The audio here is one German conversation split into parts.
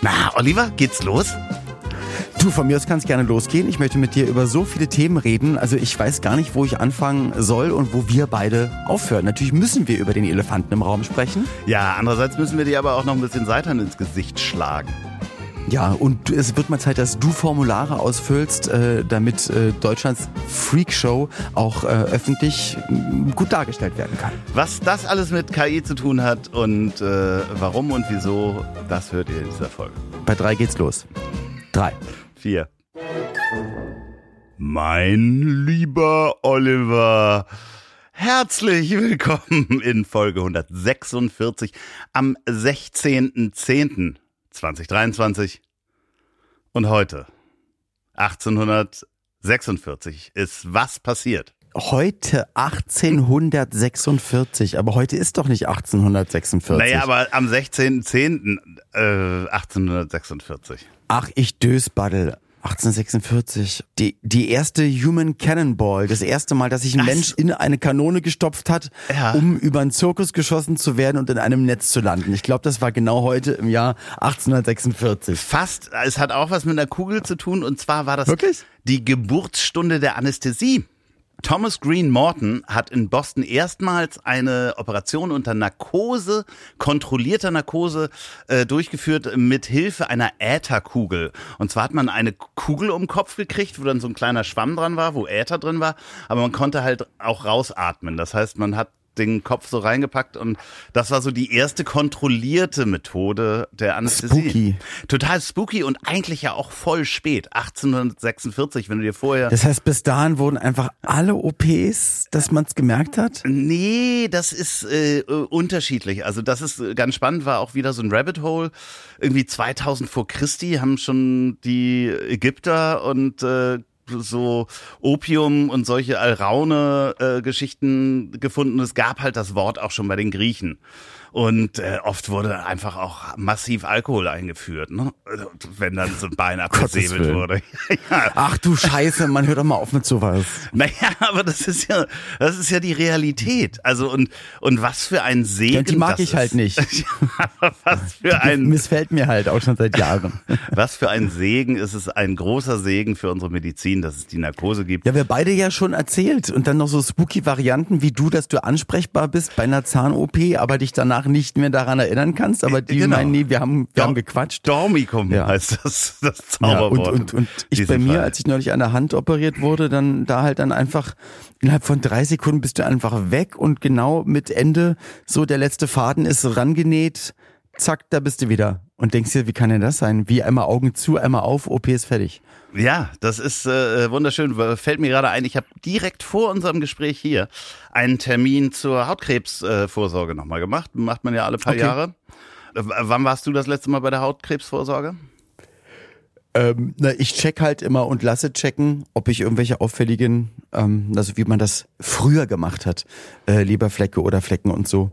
Na, Oliver, geht's los? Du, von mir aus kann es gerne losgehen. Ich möchte mit dir über so viele Themen reden. Also ich weiß gar nicht, wo ich anfangen soll und wo wir beide aufhören. Natürlich müssen wir über den Elefanten im Raum sprechen. Ja, andererseits müssen wir dir aber auch noch ein bisschen Seitan ins Gesicht schlagen. Ja, und es wird mal Zeit, dass du Formulare ausfüllst, äh, damit äh, Deutschlands Freakshow auch äh, öffentlich äh, gut dargestellt werden kann. Was das alles mit KI zu tun hat und äh, warum und wieso, das hört ihr in dieser Folge. Bei drei geht's los. Drei. Vier. Mein lieber Oliver, herzlich willkommen in Folge 146 am 16.10.2023. Und heute, 1846, ist was passiert? Heute 1846, aber heute ist doch nicht 1846. Naja, aber am 16.10. Äh, 1846. Ach, ich Dösbaddel. 1846. Die, die erste Human Cannonball. Das erste Mal, dass sich ein Das- Mensch in eine Kanone gestopft hat, Ja. um über einen Zirkus geschossen zu werden und in einem Netz zu landen. Ich glaube, das war genau heute im Jahr 1846. Fast, es hat auch was mit einer Kugel zu tun und zwar war das Wirklich? die Geburtsstunde der Anästhesie. Thomas Green Morton hat in Boston erstmals eine Operation unter Narkose, kontrollierter Narkose, äh, durchgeführt mit Hilfe einer Ätherkugel. Und zwar hat man eine Kugel um den Kopf gekriegt, wo dann so ein kleiner Schwamm dran war, wo Äther drin war, aber man konnte halt auch rausatmen. Das heißt, man hat den Kopf so reingepackt und das war so die erste kontrollierte Methode der Anästhesie. Spooky. Total spooky und eigentlich ja auch voll spät, 1846, wenn du dir vorher Das heißt, bis dahin wurden einfach alle OPs, dass man es gemerkt hat? Nee, das ist äh, unterschiedlich. Also das ist äh, ganz spannend, war auch wieder so ein Rabbit Hole. Irgendwie 2000 vor Christi haben schon die Ägypter und äh, so Opium und solche Alraune-Geschichten gefunden. Es gab halt das Wort auch schon bei den Griechen. Und äh, oft wurde einfach auch massiv Alkohol eingeführt, ne? Also, wenn dann so ein Bein abgesäbelt wurde. ja. Ach du Scheiße, man hört doch mal auf mit sowas. Naja, aber das ist ja, das ist ja die Realität. Also und und was für ein Segen. Ja, die mag ich halt ist. nicht. Ja, aber was für ein Missfällt mir halt auch schon seit Jahren. was für ein Segen ist es ein großer Segen für unsere Medizin, dass es die Narkose gibt. Ja, wir beide ja schon erzählt. Und dann noch so spooky Varianten wie du, dass du ansprechbar bist bei einer Zahn-OP, aber dich danach nicht mehr daran erinnern kannst. Aber die Genau. meinen, nee, wir haben, wir haben gequatscht. Dormicum Ja. heißt das, das Ja, und, Zauberwort. und, und ich bei mir, Fall. als ich neulich an der Hand operiert wurde, dann da halt dann einfach innerhalb von drei Sekunden bist du einfach weg und genau mit Ende so der letzte Faden ist rangenäht, zack, da bist du wieder. Und denkst dir, wie kann denn das sein? Wie einmal Augen zu, einmal auf, OP ist fertig. Ja, das ist äh, wunderschön. Fällt mir gerade ein, ich habe direkt vor unserem Gespräch hier einen Termin zur Hautkrebsvorsorge äh, nochmal gemacht. Macht man ja alle paar Okay. Jahre. Äh, w- wann warst du das letzte Mal bei der Hautkrebsvorsorge? Ähm, na, ich check halt immer und lasse checken, ob ich irgendwelche auffälligen, ähm, also wie man das früher gemacht hat, äh, Leberflecke oder Flecken und so.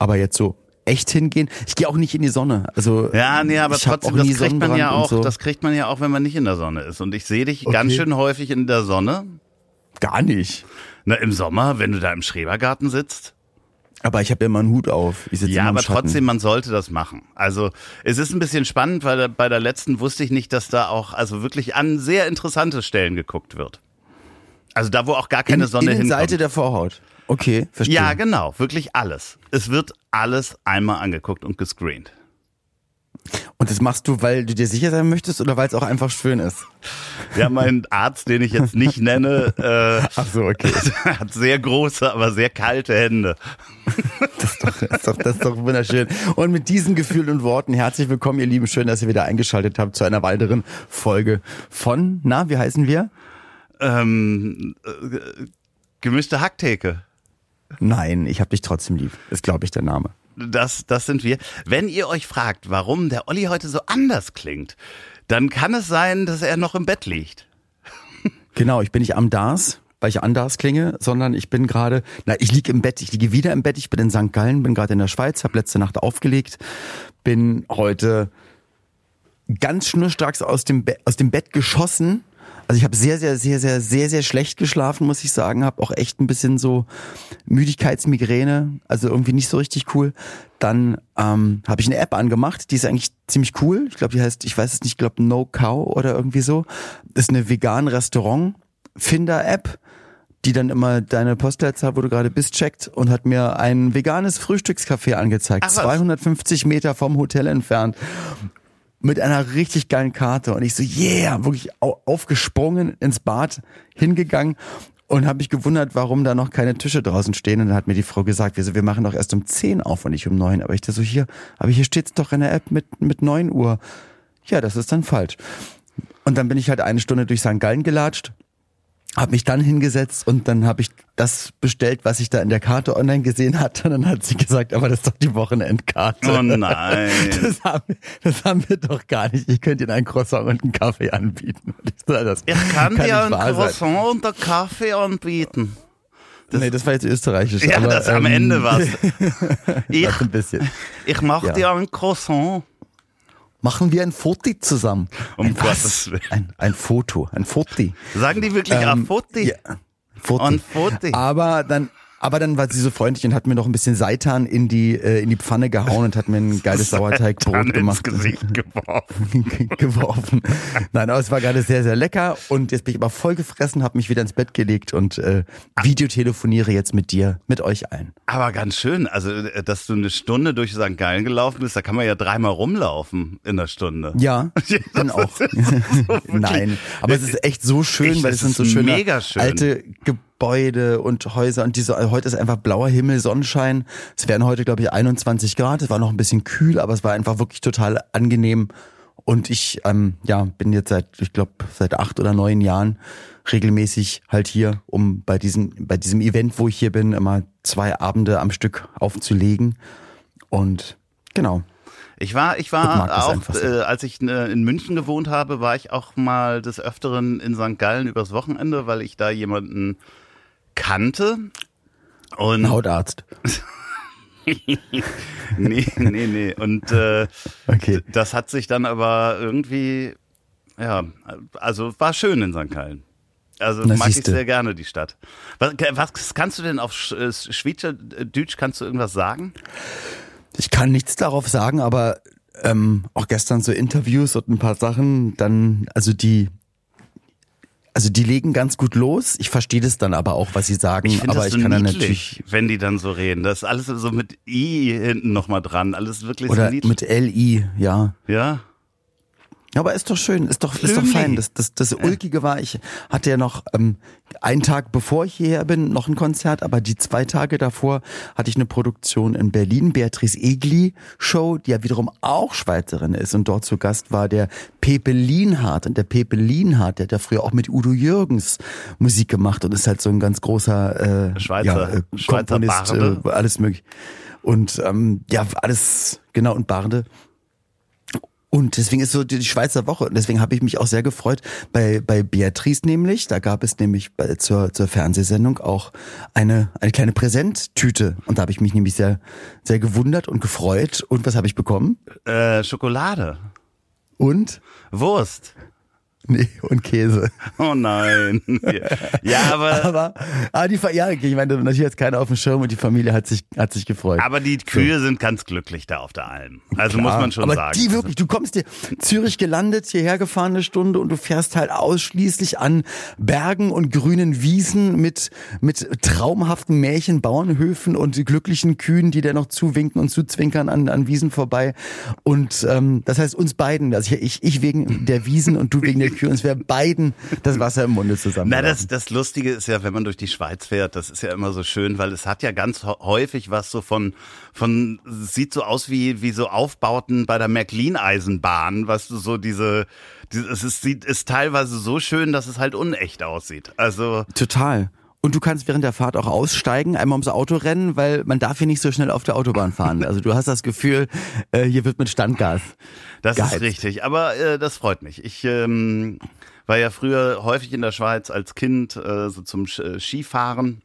Aber jetzt so echt hingehen. Ich gehe auch nicht in die Sonne. Also Ja, nee, aber trotzdem, das kriegt man ja auch, so. das kriegt man ja auch, wenn man nicht in der Sonne ist. Und ich sehe dich Okay. ganz schön häufig in der Sonne. gar nicht. Na, im Sommer, wenn du da im Schrebergarten sitzt. Aber ich habe immer einen Hut auf. Ich sitze Ja, aber Schatten. trotzdem, man sollte das machen. Also es ist ein bisschen spannend, weil bei der letzten wusste ich nicht, dass da auch also wirklich an sehr interessante Stellen geguckt wird. Also da, wo auch gar keine in, Sonne hinkommt. Innenseite der Vorhaut. Okay, verstehe. ja, genau, wirklich alles. Es wird alles einmal angeguckt und gescreent. Und das machst du, weil du dir sicher sein möchtest oder weil es auch einfach schön ist? Ja, mein Arzt, den ich jetzt nicht nenne, äh, Ach so, okay. hat sehr große, aber sehr kalte Hände. Das ist, doch, das, ist doch, das ist doch wunderschön. Und mit diesen Gefühlen und Worten herzlich willkommen, ihr Lieben. Schön, dass ihr wieder eingeschaltet habt zu einer weiteren Folge von, na, wie heißen wir? Ähm, äh, gemischte Hacktheke. Nein, ich hab dich trotzdem lieb. Ist, glaube ich, der Name. Das, das sind wir. Wenn ihr euch fragt, warum der Olli heute so anders klingt, dann kann es sein, dass er noch im Bett liegt. Genau, ich bin nicht am Dars, weil ich an Dars klinge, sondern ich bin gerade, na, ich liege im Bett, ich liege wieder im Bett, ich bin in St. Gallen, bin gerade in der Schweiz, habe letzte Nacht aufgelegt, bin heute ganz schnurstracks aus dem, Be aus dem Bett geschossen, Also ich habe sehr, sehr, sehr, sehr, sehr, sehr schlecht geschlafen, muss ich sagen. Habe auch echt ein bisschen so Müdigkeitsmigräne, also irgendwie nicht so richtig cool. Dann ähm, habe ich eine App angemacht, die ist eigentlich ziemlich cool. Ich glaube, die heißt, ich weiß es nicht, ich glaube No Cow oder irgendwie so. Das ist eine vegan Restaurant Finder App die dann immer deine Postleitzahl, wo du gerade bist, checkt und hat mir ein veganes Frühstückscafé angezeigt. Ach, 250 Meter vom Hotel entfernt. Mit einer richtig geilen Karte. Und ich so, yeah, wirklich aufgesprungen ins Bad, hingegangen und habe mich gewundert, warum da noch keine Tische draußen stehen. Und dann hat mir die Frau gesagt, wir, so, wir machen doch erst um 10 auf und nicht um 9. Aber ich dachte so, hier, aber hier steht's doch in der App mit, mit 9 Uhr. Ja, das ist dann falsch. Und dann bin ich halt eine Stunde durch St. Gallen gelatscht habe mich dann hingesetzt und dann habe ich das bestellt, was ich da in der Karte online gesehen hatte. Und dann hat sie gesagt, aber das ist doch die Wochenendkarte. Oh nein. Das haben, wir, das haben wir doch gar nicht. Ich könnte Ihnen ein Croissant und einen Kaffee anbieten. Das ich kann, kann dir ein Croissant sein. und einen Kaffee anbieten. Das, nee, das war jetzt österreichisch. Ja, aber, das am ähm, Ende was. ich, ein bisschen. Ich mache ja. dir ein Croissant. Machen wir ein Foto zusammen. Um ein Gottes Willen. Ein, ein Foto, ein Foti. Sagen die wirklich ähm, ein Foti? Ja, Foti. Ein Foti. Aber dann aber dann war sie so freundlich und hat mir noch ein bisschen Seitan in die, äh, in die Pfanne gehauen und hat mir ein geiles Sauerteigbrot gemacht. Ins Gesicht geworfen. geworfen. Nein, aber es war gerade sehr, sehr lecker. Und jetzt bin ich aber voll gefressen, habe mich wieder ins Bett gelegt und äh, Videotelefoniere jetzt mit dir, mit euch allen. Aber ganz schön, also äh, dass du eine Stunde durch St. Gallen gelaufen bist, da kann man ja dreimal rumlaufen in der Stunde. Ja, dann auch. So Nein, aber es ist echt so schön, ich, weil es sind so schöne schön. alte Gebäude Gebäude und Häuser und diese, heute ist einfach blauer Himmel, Sonnenschein. Es werden heute, glaube ich, 21 Grad. Es war noch ein bisschen kühl, aber es war einfach wirklich total angenehm. Und ich, ähm, ja, bin jetzt seit, ich glaube, seit acht oder neun Jahren regelmäßig halt hier, um bei diesem, bei diesem Event, wo ich hier bin, immer zwei Abende am Stück aufzulegen. Und genau. Ich war, ich war auch, so. äh, als ich äh, in München gewohnt habe, war ich auch mal des Öfteren in St. Gallen übers Wochenende, weil ich da jemanden kannte. Und Ein Hautarzt. nee, nee, nee. Und äh, okay. das hat sich dann aber irgendwie, ja, also war schön in St. Gallen. Also Na, mag siehste. ich sehr gerne die Stadt. Was, was kannst du denn auf äh, Schweizerdeutsch, kannst du irgendwas sagen? Ich kann nichts darauf sagen, aber ähm, auch gestern so Interviews und ein paar Sachen, dann, also die also die legen ganz gut los. Ich verstehe das dann aber auch, was sie sagen. Ich aber das so ich kann niedlich, dann natürlich, wenn die dann so reden. Das ist alles so mit i hinten nochmal dran. Alles wirklich oder so mit li, ja. Ja. Aber ist doch schön, ist doch, ist doch fein. Das, das, das Ulkige war, ich hatte ja noch ähm, einen Tag bevor ich hierher bin, noch ein Konzert, aber die zwei Tage davor hatte ich eine Produktion in Berlin, Beatrice Egli Show, die ja wiederum auch Schweizerin ist und dort zu Gast war der Pepe Lienhardt. Und der Pepe Lienhardt, der hat ja früher auch mit Udo Jürgens Musik gemacht und ist halt so ein ganz großer äh, Schweizer, ja, äh, Schweizer Komponist, äh, alles möglich. Und ähm, ja, alles, genau, und Barde. Und deswegen ist so die Schweizer Woche. Und deswegen habe ich mich auch sehr gefreut bei, bei Beatrice nämlich. Da gab es nämlich bei, zur, zur Fernsehsendung auch eine, eine kleine Präsenttüte. Und da habe ich mich nämlich sehr, sehr gewundert und gefreut. Und was habe ich bekommen? Äh, Schokolade. Und? Wurst. Nee, und Käse. Oh nein. Ja, aber. aber ah, die, ja, ich meine, natürlich hat keiner auf dem Schirm und die Familie hat sich, hat sich gefreut. Aber die Kühe so. sind ganz glücklich da auf der Alm. Also Klar, muss man schon aber sagen. Die wirklich, du kommst dir Zürich gelandet, hierher gefahren eine Stunde und du fährst halt ausschließlich an Bergen und grünen Wiesen mit, mit traumhaften Märchen, Bauernhöfen und glücklichen Kühen, die dir noch zuwinken und zuzwinkern an, an Wiesen vorbei. Und ähm, das heißt uns beiden, also ich, ich wegen der Wiesen und du wegen der Kühe, uns wäre beiden das Wasser im Munde zusammen. Na, das, das Lustige ist ja, wenn man durch die Schweiz fährt, das ist ja immer so schön, weil es hat ja ganz häufig was so von, von, sieht so aus wie, wie so Aufbauten bei der Märklin-Eisenbahn, was du so diese, diese es ist, sieht, ist teilweise so schön, dass es halt unecht aussieht. Also. Total. Und du kannst während der Fahrt auch aussteigen, einmal ums Auto rennen, weil man darf hier nicht so schnell auf der Autobahn fahren. Also du hast das Gefühl, äh, hier wird mit Standgas. Das geheizt. ist richtig, aber äh, das freut mich. Ich ähm, war ja früher häufig in der Schweiz als Kind äh, so zum äh, Skifahren.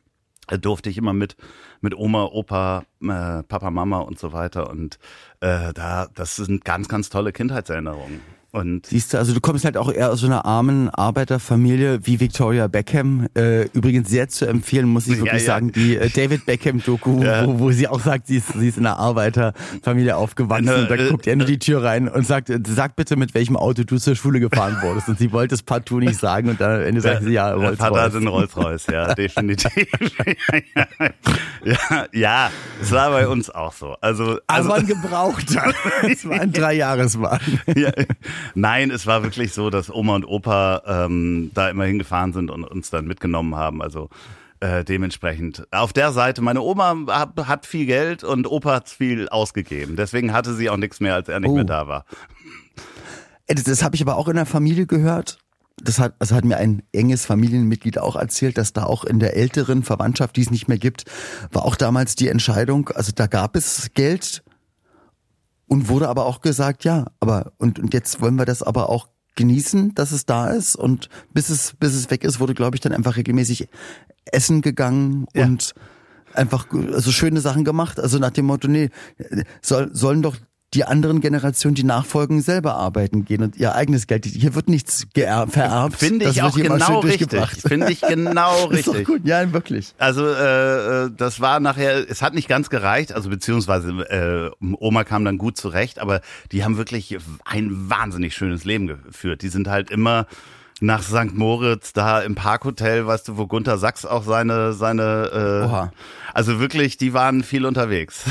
Da durfte ich immer mit mit Oma, Opa, äh, Papa, Mama und so weiter. Und äh, da, das sind ganz, ganz tolle Kindheitserinnerungen. Und Siehst du, also du kommst halt auch eher aus so einer armen Arbeiterfamilie wie Victoria Beckham. Äh, übrigens sehr zu empfehlen, muss ich Ja, wirklich ja. sagen, die äh, David Beckham-Doku, Ja. wo, wo sie auch sagt, sie ist, sie ist in einer Arbeiterfamilie aufgewachsen. Eine, und da äh, guckt er nur die Tür rein und sagt, äh, sag bitte, mit welchem Auto du zur Schule gefahren wurdest. Und sie wollte es partout nicht sagen und dann am Ende sagt sie, ja, der Rolls Vater hat einen Rolls-Royce, ja, definitiv. ja, ja, es war bei uns auch so. Also, also Aber ein gebrauchter. Es war ein Dreijahreswagen. ja, nein, es war wirklich so, dass Oma und Opa ähm, da immer hingefahren sind und uns dann mitgenommen haben. Also äh, dementsprechend auf der Seite, meine Oma hat, hat viel Geld und Opa hat viel ausgegeben. Deswegen hatte sie auch nichts mehr, als er nicht Oh. mehr da war. Das, das habe ich aber auch in der Familie gehört. Das hat, das hat mir ein enges Familienmitglied auch erzählt, dass da auch in der älteren Verwandtschaft, die es nicht mehr gibt, war auch damals die Entscheidung, also da gab es Geld und wurde aber auch gesagt, ja, aber und, und jetzt wollen wir das aber auch genießen, dass es da ist und bis es bis es weg ist, wurde glaube ich dann einfach regelmäßig essen gegangen Ja. und einfach also schöne Sachen gemacht, also nach dem Motto, nee, soll, sollen doch die anderen Generationen, die nachfolgen, selber arbeiten gehen und ihr eigenes Geld. Hier wird nichts vererbt. Finde ich auch genau richtig. Finde ich genau richtig. gut, ja, wirklich. Also äh, äh, das war nachher, es hat nicht ganz gereicht, also beziehungsweise äh, Oma kam dann gut zurecht, aber die haben wirklich ein wahnsinnig schönes Leben geführt. Die sind halt immer nach St. Moritz, da im Parkhotel, weißt du, wo Gunter Sachs auch seine, seine äh, Oha. also wirklich, die waren viel unterwegs.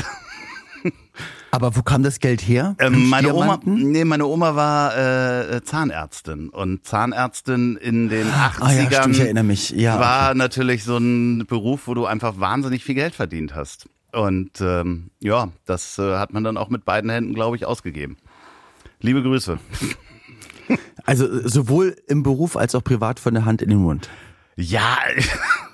Aber wo kam das Geld her? Ähm, meine Oma, nee, meine Oma war äh, Zahnärztin und Zahnärztin in den 80ern Ah ja, stimmt, ich erinnere mich. Ja, war natürlich so ein Beruf, wo du einfach wahnsinnig viel Geld verdient hast. Und ähm, ja, das äh, hat man dann auch mit beiden Händen, glaube ich, ausgegeben. Liebe Grüße. Also äh, sowohl im Beruf als auch privat von der Hand in den Mund. Ja,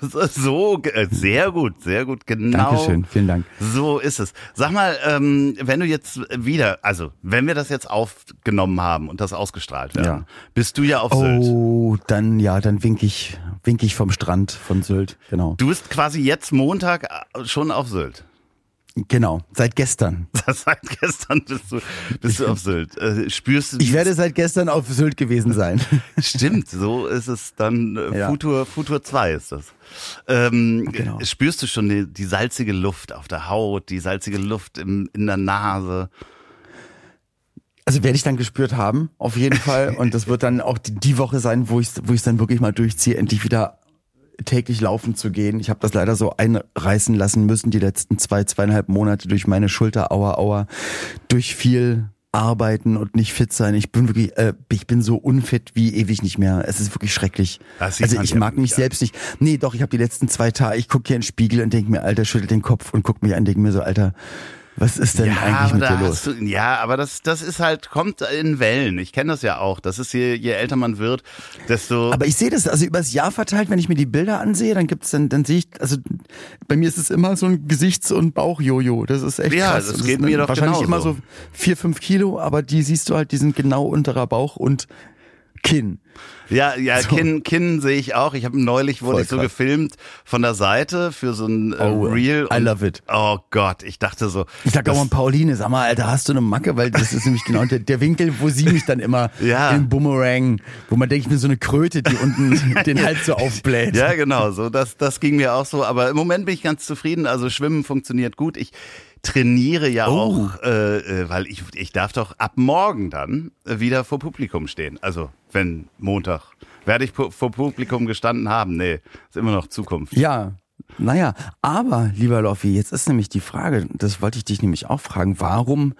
so äh, sehr gut, sehr gut, genau. Dankeschön, vielen Dank. So ist es. Sag mal, ähm, wenn du jetzt wieder, also wenn wir das jetzt aufgenommen haben und das ausgestrahlt werden, Ja. bist du ja auf Sylt. Oh, dann ja, dann wink ich, wink ich vom Strand von Sylt. Genau. Du bist quasi jetzt Montag äh, schon auf Sylt. Genau. Seit gestern. Seit gestern bist du, bist du auf Sylt. Äh, spürst du Ich werde seit gestern auf Sylt gewesen sein. Stimmt, so ist es dann. Äh, Ja. Futur, Futur 2 ist das. Ähm, Genau. Spürst du schon die, die salzige Luft auf der Haut, die salzige Luft im, in der Nase? Also werde ich dann gespürt haben, auf jeden Fall. Und das wird dann auch die, die Woche sein, wo ich wo ich dann wirklich mal durchziehe, endlich wieder täglich laufen zu gehen. Ich habe das leider so einreißen lassen müssen, die letzten zwei, zweieinhalb Monate durch meine Schulter, aua, aua, durch viel arbeiten und nicht fit sein. Ich bin wirklich, äh, ich bin so unfit wie ewig nicht mehr. Es ist wirklich schrecklich. Also ich mag mich selbst nicht. Nee, doch, ich habe die letzten zwei Tage, ich gucke hier in den Spiegel und denke mir, Alter, schüttel den Kopf und guck mich an, denke mir so, Alter, was ist denn eigentlich aber mit dir los? du, ja, aber das, das ist halt, kommt in Wellen. Ich kenne das ja auch. Das ist je, je älter man wird, desto. Aber ich sehe das, also übers Jahr verteilt, wenn ich mir die Bilder ansehe, dann gibt's dann, dann sehe ich, also bei mir ist es immer so ein Gesichts- und Bauchjojo. Das ist echt Ja, krass. das Und geht ist mir doch Wahrscheinlich genauso. immer so vier, fünf Kilo, aber die siehst du halt, die sind genau unterer Bauch und Kinn. Ja, ja, So. Kinn, Kinn sehe ich auch. Ich habe neulich wurde Voll ich so krass. gefilmt von der Seite für so ein äh, Oh, Reel. I love it. Oh Gott, ich dachte so. Ich sag auch mal Pauline, sag mal, Alter, hast du eine Macke? Weil das ist nämlich genau der, der Winkel, wo sie mich dann immer Ja. im Boomerang, wo man denkt, ich bin so eine Kröte, die unten den Hals so aufbläht. Ja, genau, so das das ging mir auch so, aber im Moment bin ich ganz zufrieden, also schwimmen funktioniert gut. Ich trainiere ja Oh. auch, äh, äh, weil ich ich darf doch ab morgen dann wieder vor Publikum stehen. Also, wenn Montag werde ich vor Publikum gestanden haben. Nee, ist immer noch Zukunft. Ja, naja, aber lieber Loffi, jetzt ist nämlich die Frage, das wollte ich dich nämlich auch fragen, warum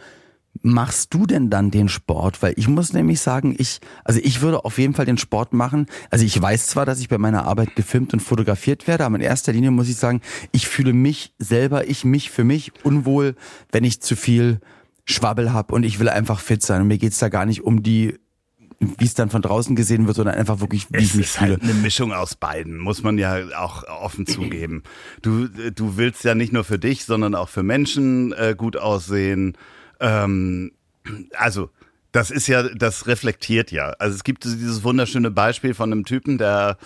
machst du denn dann den Sport? Weil ich muss nämlich sagen, ich, also ich würde auf jeden Fall den Sport machen. Also ich weiß zwar, dass ich bei meiner Arbeit gefilmt und fotografiert werde, aber in erster Linie muss ich sagen, ich fühle mich selber, ich mich für mich unwohl, wenn ich zu viel Schwabbel hab und ich will einfach fit sein. Und mir geht's da gar nicht um die, wie es dann von draußen gesehen wird, sondern einfach wirklich, wie Es ich mich ist fühle. halt eine Mischung aus beiden, muss man ja auch offen zugeben. Du, du willst ja nicht nur für dich, sondern auch für Menschen äh, gut aussehen. Ähm, also, das ist ja, das reflektiert ja. Also es gibt dieses wunderschöne Beispiel von einem Typen, der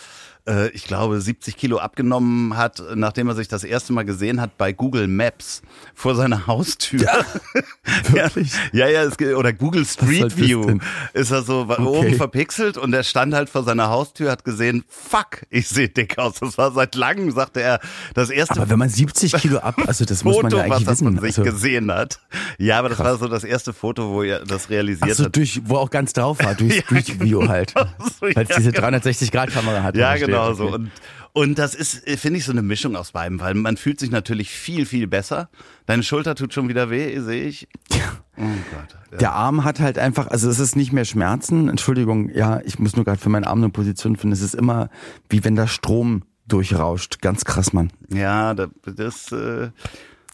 äh, ich glaube, 70 Kilo abgenommen hat, nachdem er sich das erste Mal gesehen hat bei Google Maps vor seiner Haustür. Ja, wirklich? ja, ja, es, oder Google Street View ist er so okay. oben verpixelt und er stand halt vor seiner Haustür, hat gesehen, fuck, ich sehe dick aus. Das war seit langem, sagte er, das erste. Aber wenn man 70 Kilo ab, also das Foto, muss man ja eigentlich was, wissen. man sich also, gesehen hat. Ja, aber das krass. war so das erste Foto, wo er das realisiert Ach so, hat. durch, wo auch ganz drauf war, durch Street View halt. so, Weil es diese 360-Grad-Kamera hat. Ja, genau so. Und, und das ist, finde ich, so eine Mischung aus beiden, weil man fühlt sich natürlich viel, viel besser. Deine Schulter tut schon wieder weh, sehe ich. Ja. Oh Gott. Ja. Der Arm hat halt einfach, also es ist nicht mehr Schmerzen. Entschuldigung, ja, ich muss nur gerade für meinen Arm eine Position finden. Es ist immer wie wenn da Strom durchrauscht. Ganz krass, Mann. Ja, das, das äh,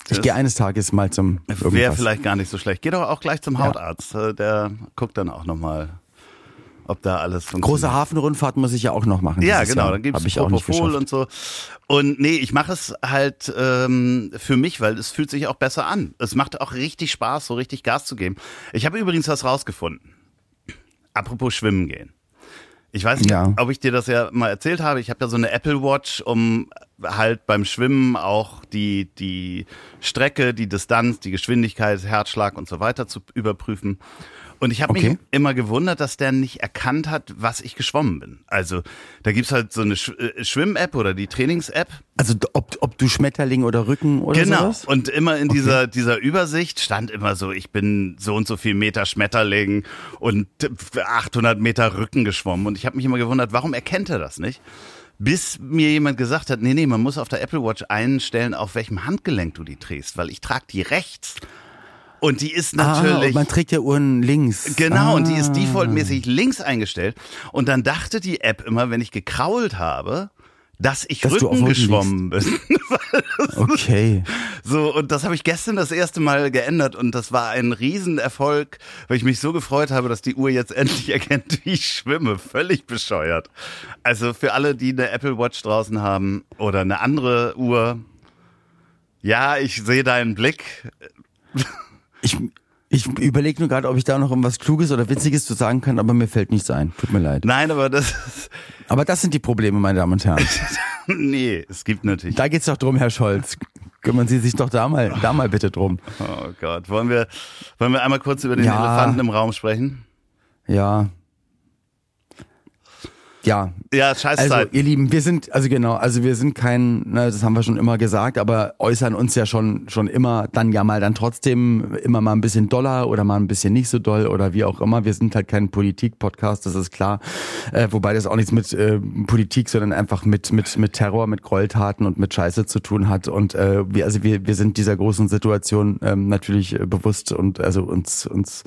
ich gehe eines Tages mal zum. Wäre vielleicht gar nicht so schlecht. Geh doch auch gleich zum Hautarzt. Ja. Äh, der guckt dann auch nochmal ob da alles funktioniert. Große Hafenrundfahrt muss ich ja auch noch machen. Ja, genau, Jahr. dann gibt's ich Propofol und so. Und nee, ich mache es halt ähm, für mich, weil es fühlt sich auch besser an. Es macht auch richtig Spaß, so richtig Gas zu geben. Ich habe übrigens was rausgefunden. Apropos Schwimmen gehen. Ich weiß nicht, ja. ob ich dir das ja mal erzählt habe. Ich habe ja so eine Apple Watch, um halt beim Schwimmen auch die, die Strecke, die Distanz, die Geschwindigkeit, Herzschlag und so weiter zu überprüfen. Und ich habe okay. mich immer gewundert, dass der nicht erkannt hat, was ich geschwommen bin. Also da gibt's halt so eine Sch äh, Schwimm-App oder die Trainings-App. Also ob, ob du Schmetterling oder Rücken oder Genau. Sowas? Und immer in okay. dieser, dieser Übersicht stand immer so, ich bin so und so viel Meter Schmetterling und 800 Meter Rücken geschwommen. Und ich habe mich immer gewundert, warum erkennt er das nicht? bis mir jemand gesagt hat, nee, nee, man muss auf der Apple Watch einstellen, auf welchem Handgelenk du die trägst, weil ich trage die rechts. Und die ist natürlich. Ah, man trägt ja Uhren links. Genau, ah. und die ist ah. defaultmäßig links eingestellt. Und dann dachte die App immer, wenn ich gekrault habe, dass ich dass Rücken geschwommen bin. okay. So, und das habe ich gestern das erste Mal geändert und das war ein Riesenerfolg, weil ich mich so gefreut habe, dass die Uhr jetzt endlich erkennt, wie ich schwimme. Völlig bescheuert. Also für alle, die eine Apple Watch draußen haben oder eine andere Uhr, ja, ich sehe deinen Blick. Ich, ich überlege nur gerade, ob ich da noch irgendwas Kluges oder Witziges zu sagen kann, aber mir fällt nichts ein. Tut mir leid. Nein, aber das. Aber das sind die Probleme, meine Damen und Herren. nee, es gibt natürlich. Da geht's doch drum, Herr Scholz. Kümmern Sie sich doch da mal, da mal bitte drum. Oh Gott. Wollen wir, wollen wir einmal kurz über den ja. Elefanten im Raum sprechen? Ja, ja. Ja, scheiß Also, ihr Lieben, wir sind, also genau, also wir sind kein, ne, das haben wir schon immer gesagt, aber äußern uns ja schon, schon immer, dann ja mal dann trotzdem immer mal ein bisschen doller oder mal ein bisschen nicht so doll oder wie auch immer. Wir sind halt kein Politik-Podcast, das ist klar. Äh, wobei das auch nichts mit äh, Politik, sondern einfach mit, mit, mit Terror, mit Gräueltaten und mit Scheiße zu tun hat. Und äh, wir, also wir, wir sind dieser großen Situation ähm, natürlich äh, bewusst und also uns, uns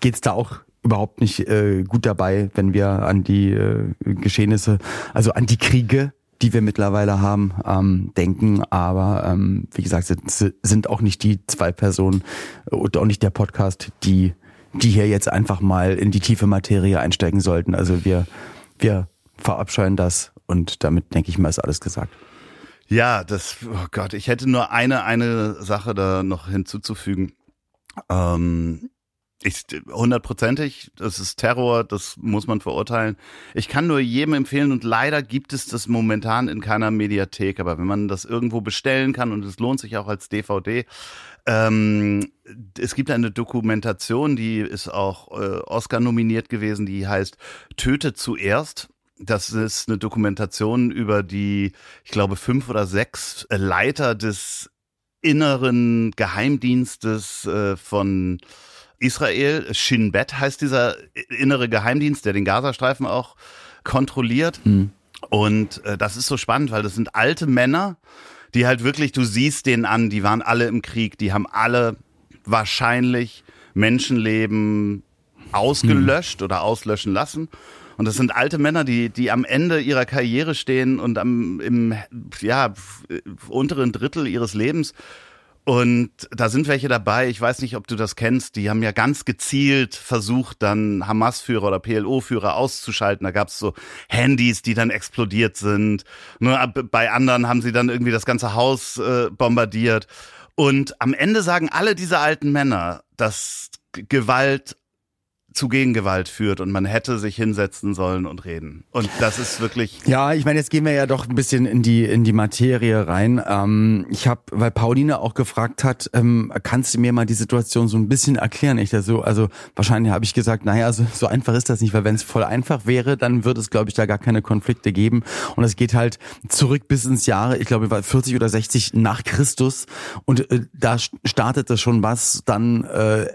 geht's da auch überhaupt nicht äh, gut dabei, wenn wir an die äh, Geschehnisse, also an die Kriege, die wir mittlerweile haben, ähm, denken. Aber ähm, wie gesagt, sind, sind auch nicht die zwei Personen und auch nicht der Podcast, die die hier jetzt einfach mal in die tiefe Materie einsteigen sollten. Also wir wir verabscheuen das und damit denke ich mal ist alles gesagt. Ja, das, oh Gott, ich hätte nur eine, eine Sache da noch hinzuzufügen. Ähm, ich, hundertprozentig, das ist Terror, das muss man verurteilen. Ich kann nur jedem empfehlen und leider gibt es das momentan in keiner Mediathek, aber wenn man das irgendwo bestellen kann und es lohnt sich auch als DVD, ähm, es gibt eine Dokumentation, die ist auch äh, Oscar nominiert gewesen, die heißt Töte zuerst. Das ist eine Dokumentation über die, ich glaube, fünf oder sechs Leiter des inneren Geheimdienstes äh, von Israel. Shin Bet heißt dieser innere Geheimdienst, der den Gazastreifen auch kontrolliert. Mhm. Und äh, das ist so spannend, weil das sind alte Männer, die halt wirklich, du siehst denen an, die waren alle im Krieg, die haben alle wahrscheinlich Menschenleben ausgelöscht mhm. oder auslöschen lassen. Und das sind alte Männer, die, die am Ende ihrer Karriere stehen und am, im, ja, unteren Drittel ihres Lebens und da sind welche dabei, ich weiß nicht, ob du das kennst, die haben ja ganz gezielt versucht, dann Hamas-Führer oder PLO-Führer auszuschalten. Da gab es so Handys, die dann explodiert sind. Nur bei anderen haben sie dann irgendwie das ganze Haus äh, bombardiert. Und am Ende sagen alle diese alten Männer, dass Gewalt zu Gegengewalt führt und man hätte sich hinsetzen sollen und reden. Und das ist wirklich. Ja, ich meine, jetzt gehen wir ja doch ein bisschen in die in die Materie rein. Ähm, ich habe, weil Pauline auch gefragt hat, ähm, kannst du mir mal die Situation so ein bisschen erklären? Ich da so, also wahrscheinlich habe ich gesagt, naja, so, so einfach ist das nicht, weil wenn es voll einfach wäre, dann würde es, glaube ich, da gar keine Konflikte geben. Und es geht halt zurück bis ins Jahre, ich glaube, 40 oder 60 nach Christus. Und äh, da startete schon was, dann äh,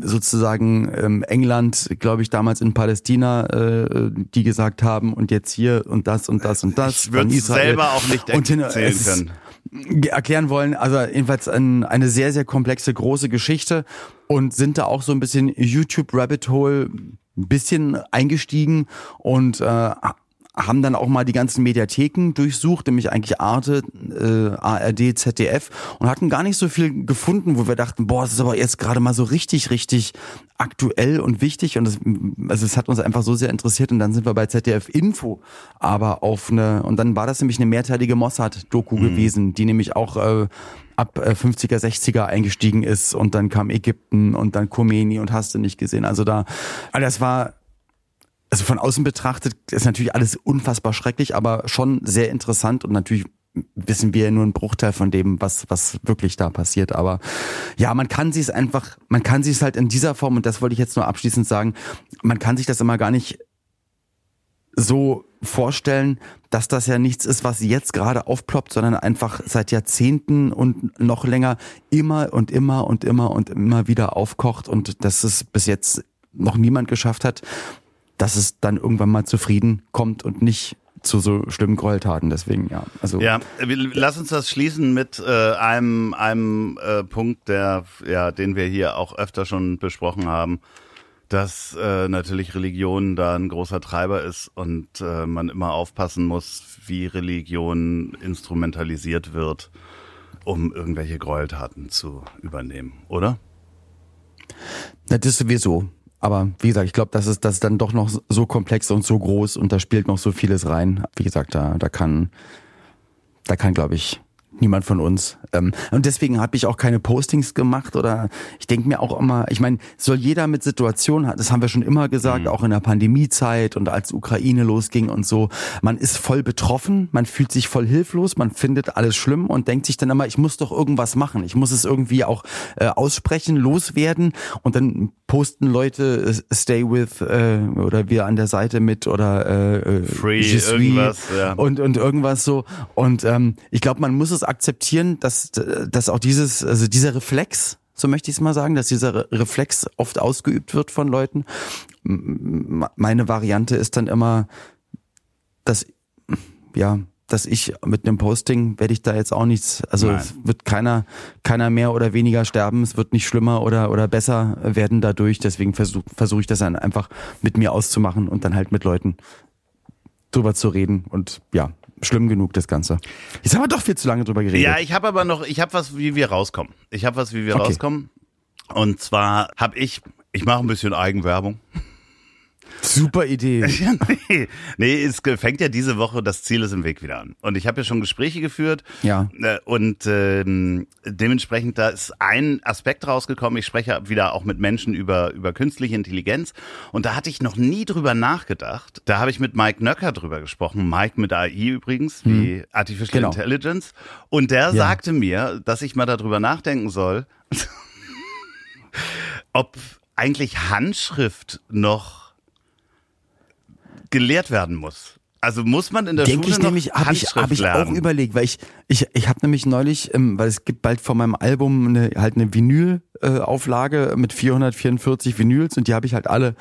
sozusagen ähm, England England, glaube ich, damals in Palästina, äh, die gesagt haben und jetzt hier und das und das und das. Ich würde selber auch nicht erzählen können erklären wollen. Also jedenfalls ein, eine sehr, sehr komplexe, große Geschichte und sind da auch so ein bisschen YouTube Rabbit Hole ein bisschen eingestiegen und äh, haben dann auch mal die ganzen Mediatheken durchsucht, nämlich eigentlich Arte, äh, ARD, ZDF und hatten gar nicht so viel gefunden, wo wir dachten, boah, das ist aber jetzt gerade mal so richtig, richtig aktuell und wichtig und das, also es hat uns einfach so sehr interessiert und dann sind wir bei ZDF Info aber auf eine und dann war das nämlich eine mehrteilige Mossad-Doku mhm. gewesen, die nämlich auch äh, ab 50er, äh, 60er eingestiegen ist und dann kam Ägypten und dann Khomeini und hast du nicht gesehen. Also da, also das war also von außen betrachtet ist natürlich alles unfassbar schrecklich, aber schon sehr interessant und natürlich wissen wir nur einen Bruchteil von dem, was, was wirklich da passiert. Aber ja, man kann sich es einfach, man kann sich es halt in dieser Form, und das wollte ich jetzt nur abschließend sagen, man kann sich das immer gar nicht so vorstellen, dass das ja nichts ist, was jetzt gerade aufploppt, sondern einfach seit Jahrzehnten und noch länger immer und immer und immer und immer wieder aufkocht und dass es bis jetzt noch niemand geschafft hat, dass es dann irgendwann mal zufrieden kommt und nicht zu so schlimmen Gräueltaten. Deswegen, ja. Also, ja, lass uns das schließen mit äh, einem, einem äh, Punkt, der, ja, den wir hier auch öfter schon besprochen haben, dass äh, natürlich Religion da ein großer Treiber ist und äh, man immer aufpassen muss, wie Religion instrumentalisiert wird, um irgendwelche Gräueltaten zu übernehmen, oder? Das ist sowieso. Aber wie gesagt, ich glaube, das ist, das ist dann doch noch so komplex und so groß und da spielt noch so vieles rein. Wie gesagt, da, da kann, da kann, glaube ich, niemand von uns. Ähm, und deswegen habe ich auch keine Postings gemacht oder ich denke mir auch immer, ich meine, soll jeder mit Situationen, das haben wir schon immer gesagt, mhm. auch in der Pandemiezeit und als Ukraine losging und so, man ist voll betroffen, man fühlt sich voll hilflos, man findet alles schlimm und denkt sich dann immer, ich muss doch irgendwas machen, ich muss es irgendwie auch äh, aussprechen, loswerden und dann posten Leute äh, Stay with äh, oder wir an der Seite mit oder äh, äh Free irgendwas ja. und und irgendwas so und ähm, ich glaube, man muss es akzeptieren, dass, dass auch dieses, also dieser Reflex, so möchte ich es mal sagen, dass dieser Reflex oft ausgeübt wird von Leuten. Meine Variante ist dann immer, dass, ja, dass ich mit einem Posting werde ich da jetzt auch nichts, also Nein. es wird keiner, keiner mehr oder weniger sterben, es wird nicht schlimmer oder, oder besser werden dadurch, deswegen versuche versuch ich das dann einfach mit mir auszumachen und dann halt mit Leuten drüber zu reden und ja, schlimm genug, das Ganze. Jetzt haben wir doch viel zu lange drüber geredet. Ja, ich habe aber noch, ich habe was, wie wir rauskommen. Ich habe was, wie wir okay. rauskommen. Und zwar habe ich, ich mache ein bisschen Eigenwerbung. Super Idee. Ja, nee, nee, es fängt ja diese Woche, das Ziel ist im Weg wieder an. Und ich habe ja schon Gespräche geführt. Ja. Äh, und ähm, dementsprechend, da ist ein Aspekt rausgekommen. Ich spreche wieder auch mit Menschen über, über künstliche Intelligenz. Und da hatte ich noch nie drüber nachgedacht. Da habe ich mit Mike Nöcker drüber gesprochen. Mike mit AI übrigens, wie hm. Artificial genau. Intelligence. Und der ja. sagte mir, dass ich mal darüber nachdenken soll, ob eigentlich Handschrift noch gelehrt werden muss. Also muss man in der Denk Schule ich nämlich, habe ich, hab ich auch überlegt, weil ich ich ich habe nämlich neulich, ähm, weil es gibt bald von meinem Album eine, halt eine Vinyl-Auflage äh, mit 444 Vinyls und die habe ich halt alle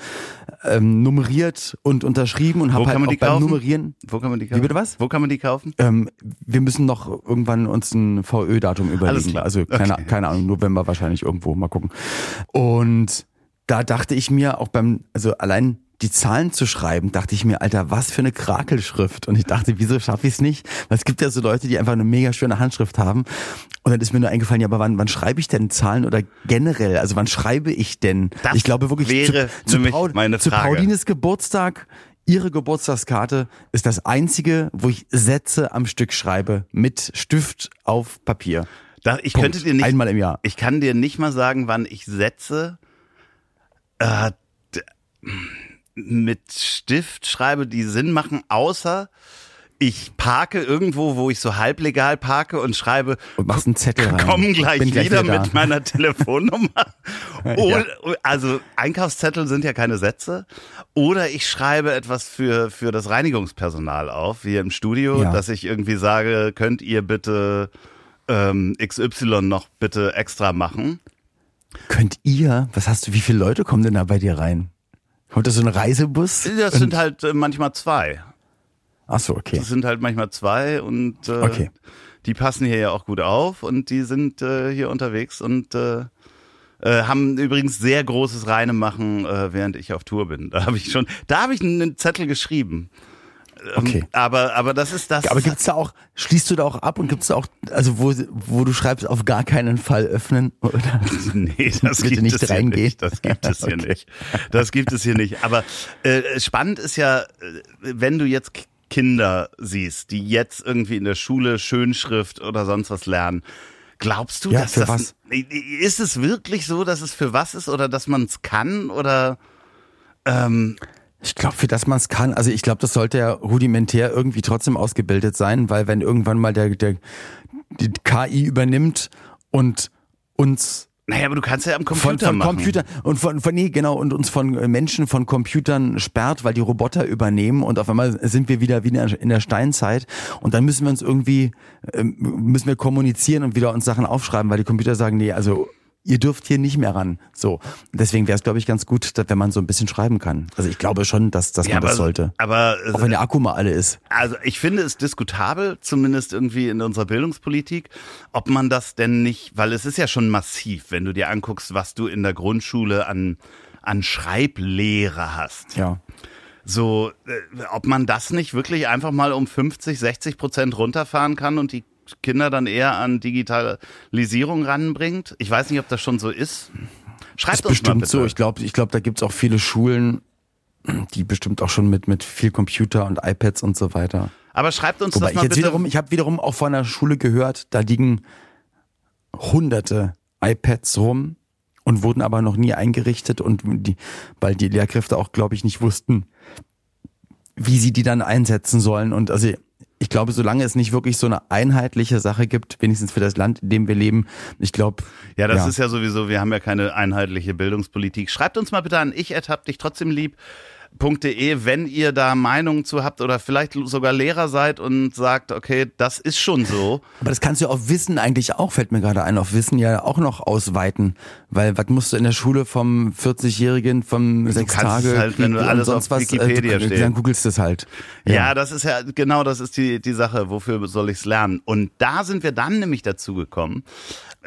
ähm, nummeriert und unterschrieben und habe halt auch beim kaufen? Nummerieren. Wo kann man die kaufen? Wie bitte was? Wo kann man die kaufen? Ähm, wir müssen noch irgendwann uns ein VÖ-Datum überlegen. Also keine, okay. keine Ahnung, November wahrscheinlich irgendwo, mal gucken. Und da dachte ich mir auch beim, also allein die Zahlen zu schreiben, dachte ich mir, Alter, was für eine Krakelschrift. Und ich dachte, wieso schaffe ich es nicht? Weil es gibt ja so Leute, die einfach eine mega schöne Handschrift haben. Und dann ist mir nur eingefallen, ja, aber wann, wann schreibe ich denn Zahlen oder generell? Also wann schreibe ich denn? Das ich glaube wirklich wäre zu, zu, Paul, zu Paulines Geburtstag. Ihre Geburtstagskarte ist das einzige, wo ich Sätze am Stück schreibe mit Stift auf Papier. Da, ich Punkt. könnte dir nicht einmal im Jahr. Ich kann dir nicht mal sagen, wann ich Sätze äh, mit Stift schreibe, die Sinn machen, außer ich parke irgendwo, wo ich so halblegal parke und schreibe und machst einen Zettel rein. komm gleich, wieder, wieder mit meiner Telefonnummer. Oder, Also Einkaufszettel sind ja keine Sätze. Oder ich schreibe etwas für, für das Reinigungspersonal auf, hier im Studio, Ja. dass ich irgendwie sage, könnt ihr bitte ähm, XY noch bitte extra machen. Könnt ihr, was hast du, wie viele Leute kommen denn da bei dir rein? Kommt da so ein Reisebus? Das sind halt äh, manchmal zwei. Ach so, okay. Das sind halt manchmal zwei und äh, Okay. die passen hier ja auch gut auf und die sind äh, hier unterwegs und äh, äh, haben übrigens sehr großes Reinemachen, äh, während ich auf Tour bin. Da habe ich schon, da habe ich einen Zettel geschrieben. Ähm, Okay. Aber, aber das ist das. Aber gibt's da auch, schließt du da auch ab und gibt's da auch, also wo, wo du schreibst, auf gar keinen Fall öffnen? Oder? Nee, das Bitte gibt nicht es hier reingehen. nicht. Das gibt es hier Okay. nicht. Das gibt es hier nicht. Aber äh, spannend ist ja, äh, wenn du jetzt Kinder siehst, die jetzt irgendwie in der Schule Schönschrift oder sonst was lernen. Glaubst du, Ja, dass das was? ist es wirklich so, dass es für was ist oder dass man es kann oder ähm, Ich glaube, für das man es kann, also ich glaube, das sollte ja rudimentär irgendwie trotzdem ausgebildet sein, weil wenn irgendwann mal der, der die KI übernimmt und uns naja, aber du kannst ja am von, Computer von machen. Computern und von, von nee, genau und uns von Menschen von Computern sperrt, weil die Roboter übernehmen und auf einmal sind wir wieder wieder in der Steinzeit und dann müssen wir uns irgendwie ähm, müssen wir kommunizieren und wieder uns Sachen aufschreiben, weil die Computer sagen, nee, also ihr dürft hier nicht mehr ran. So, deswegen wäre es glaube ich ganz gut, dass, wenn man so ein bisschen schreiben kann. Also ich glaube schon, dass dass ja, man aber, das sollte. Aber Auch wenn der Akku mal alle ist. Also ich finde es diskutabel, zumindest irgendwie in unserer Bildungspolitik, ob man das denn nicht, weil es ist ja schon massiv, wenn du dir anguckst, was du in der Grundschule an, an Schreiblehre hast. Ja. So, äh, ob man das nicht wirklich einfach mal um 50, 60 Prozent runterfahren kann und die Kinder dann eher an Digitalisierung ranbringt. Ich weiß nicht, ob das schon so ist. Schreibt ist uns mal bestimmt bitte. so. Ich glaube, ich glaube, da gibt's auch viele Schulen, die bestimmt auch schon mit mit viel Computer und iPads und so weiter. Aber schreibt uns Wobei das ich mal jetzt bitte. wiederum, ich habe wiederum auch von der Schule gehört, da liegen hunderte iPads rum und wurden aber noch nie eingerichtet und die, weil die Lehrkräfte auch, glaube ich, nicht wussten, wie sie die dann einsetzen sollen. Und also ich glaube, solange es nicht wirklich so eine einheitliche Sache gibt, wenigstens für das Land, in dem wir leben, ich glaube, Ja, das Ja. ist ja sowieso, wir haben ja keine einheitliche Bildungspolitik. Schreibt uns mal bitte an ich hab dich trotzdem lieb. .de, wenn ihr da Meinungen zu habt oder vielleicht sogar Lehrer seid und sagt, okay, das ist schon so. Aber das kannst du auf Wissen eigentlich auch, fällt mir gerade ein, auf Wissen ja auch noch ausweiten. Weil was musst du in der Schule vom 40-Jährigen, vom sechs Tage es halt, wenn du alles sonst auf was, Wikipedia äh, du, dann googelst du es halt. Ja. das ist ja, genau das ist die, die Sache, wofür soll ich's lernen? Und da sind wir dann nämlich dazu gekommen,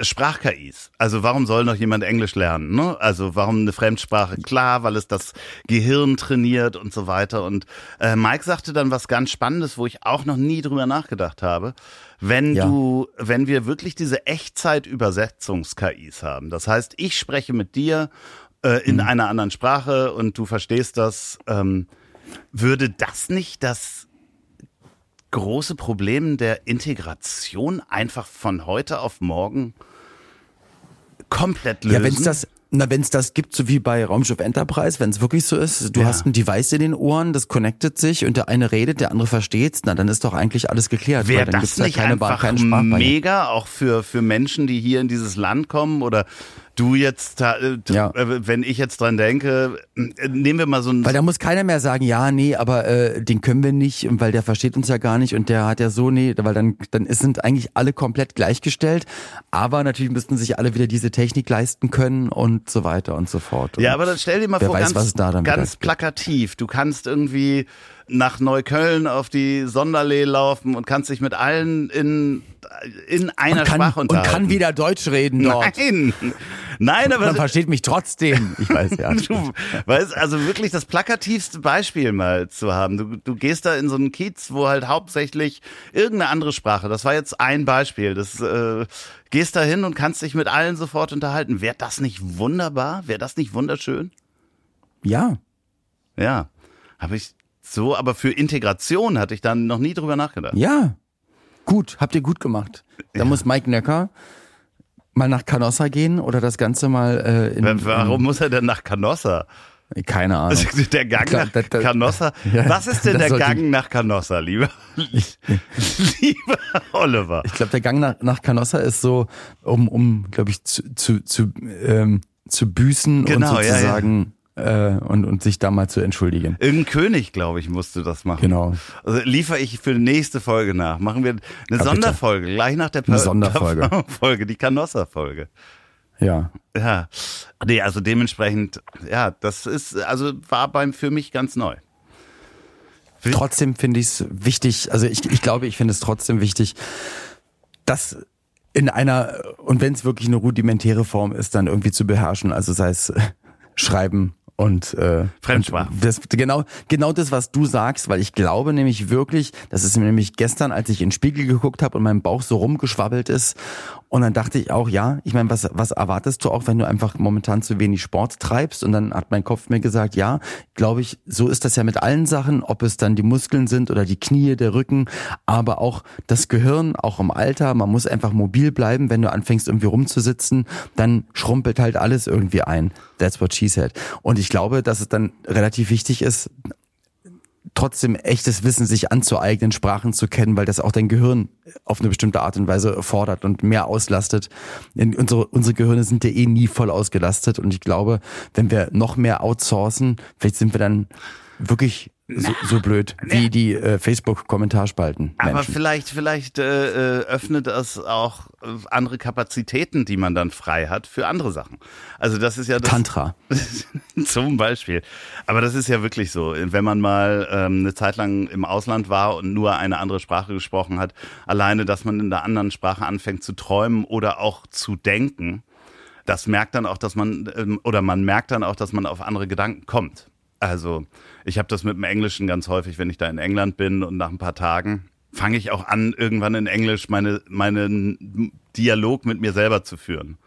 Sprach-KIs. Also warum soll noch jemand Englisch lernen? Ne? Also warum eine Fremdsprache? Klar, weil es das Gehirn trainiert und so weiter. Und äh, Mike sagte dann was ganz Spannendes, wo ich auch noch nie drüber nachgedacht habe. Wenn Ja. du, wenn wir wirklich diese Echtzeit-Übersetzungs-KIs haben, das heißt, ich spreche mit dir äh, in einer anderen Sprache und du verstehst das, ähm, würde das nicht das große Problem der Integration einfach von heute auf morgen komplett lösen? Ja, wenn es das, na, wenn es das gibt, so wie bei Raumschiff Enterprise, wenn es wirklich so ist, du Ja. hast ein Device in den Ohren, das connectet sich und der eine redet, der andere versteht's, na, dann ist doch eigentlich alles geklärt. Wäre das gibt's ja nicht keine, einfach mega, auch für, für Menschen, die hier in dieses Land kommen oder du jetzt, äh, Ja. äh, wenn ich jetzt dran denke, äh, nehmen wir mal so ein, Weil da muss keiner mehr sagen, ja, nee, aber äh, den können wir nicht, weil der versteht uns ja gar nicht und der hat ja so, nee, weil dann, dann sind eigentlich alle komplett gleichgestellt, aber natürlich müssten sich alle wieder diese Technik leisten können und so weiter und so fort. Und Ja, aber dann stell dir mal vor, weiß, ganz, ganz plakativ. Du kannst irgendwie nach Neukölln auf die Sonderlee laufen und kannst dich mit allen in, in einer und kann, Sprache und unterhalten. kann wieder Deutsch reden dort. Nein, nein, aber Dann versteht mich trotzdem. Ich weiß ja. du weißt, also wirklich das plakativste Beispiel mal zu haben. Du, du gehst da in so einen Kiez, wo halt hauptsächlich irgendeine andere Sprache, das war jetzt ein Beispiel, das äh, gehst da hin und kannst dich mit allen sofort unterhalten. Wäre das nicht wunderbar? Wäre das nicht wunderschön? Ja. Ja, habe ich so, aber für Integration hatte ich dann noch nie drüber nachgedacht. Ja. Gut, habt ihr gut gemacht. Da muss Mike Nöcker mal nach Canossa gehen oder das Ganze mal äh, in, Wa- Warum muss er denn nach Canossa? Keine Ahnung. Also der Gang Klar, nach das- das- Canossa. Ja, Was ist denn der Gang nach Canossa, lieber, lieber Oliver? Ich glaube, der Gang nach, nach Canossa ist so, um, um glaube ich, zu, zu, zu, ähm, zu büßen Genau, und ja, sozusagen Äh, und, und sich da mal zu entschuldigen. Irgendein König, glaube ich, musste das machen. Genau. Also liefere ich für die nächste Folge nach. Machen wir eine bitte. Sonderfolge, gleich nach der Eine Sonderfolge. Folge, die Canossa-Folge. Ja. Ja. Nee, also dementsprechend, ja, das ist, also war beim für mich ganz neu. Trotzdem finde ich es wichtig, also ich, ich glaube, ich finde es trotzdem wichtig, dass in einer, und wenn es wirklich eine rudimentäre Form ist, dann irgendwie zu beherrschen, also sei es äh, Schreiben und äh, Fremdsprachen. und Das, genau, genau das, was du sagst, weil ich glaube nämlich wirklich, das ist mir nämlich gestern, als ich in den Spiegel geguckt habe und mein Bauch so rumgeschwabbelt ist, und dann dachte ich auch, ja, ich meine, was, was erwartest du auch, wenn du einfach momentan zu wenig Sport treibst? Und dann hat mein Kopf mir gesagt, ja, glaube ich, so ist das ja mit allen Sachen, ob es dann die Muskeln sind oder die Knie, der Rücken, aber auch das Gehirn, auch im Alter. Man muss einfach mobil bleiben. Wenn du anfängst irgendwie rumzusitzen, dann schrumpelt halt alles irgendwie ein. That's what she said. Und ich glaube, dass es dann relativ wichtig ist, trotzdem echtes Wissen sich anzueignen, Sprachen zu kennen, weil das auch dein Gehirn auf eine bestimmte Art und Weise fordert und mehr auslastet. Denn unsere, unsere Gehirne sind ja eh nie voll ausgelastet und ich glaube, wenn wir noch mehr outsourcen, vielleicht sind wir dann wirklich so, so blöd wie die äh, Facebook-Kommentarspalten. Aber vielleicht, vielleicht äh, äh, öffnet es auch äh, andere Kapazitäten, die man dann frei hat für andere Sachen. Also das ist ja das, Tantra. Zum Beispiel. Aber das ist ja wirklich so. Wenn man mal ähm, eine Zeit lang im Ausland war und nur eine andere Sprache gesprochen hat, alleine, dass man in der anderen Sprache anfängt zu träumen oder auch zu denken, das merkt dann auch, dass man, ähm, oder man merkt dann auch, dass man auf andere Gedanken kommt. Also ich habe das mit dem Englischen ganz häufig, wenn ich da in England bin und nach ein paar Tagen fange ich auch an, irgendwann in Englisch meine, meinen Dialog mit mir selber zu führen.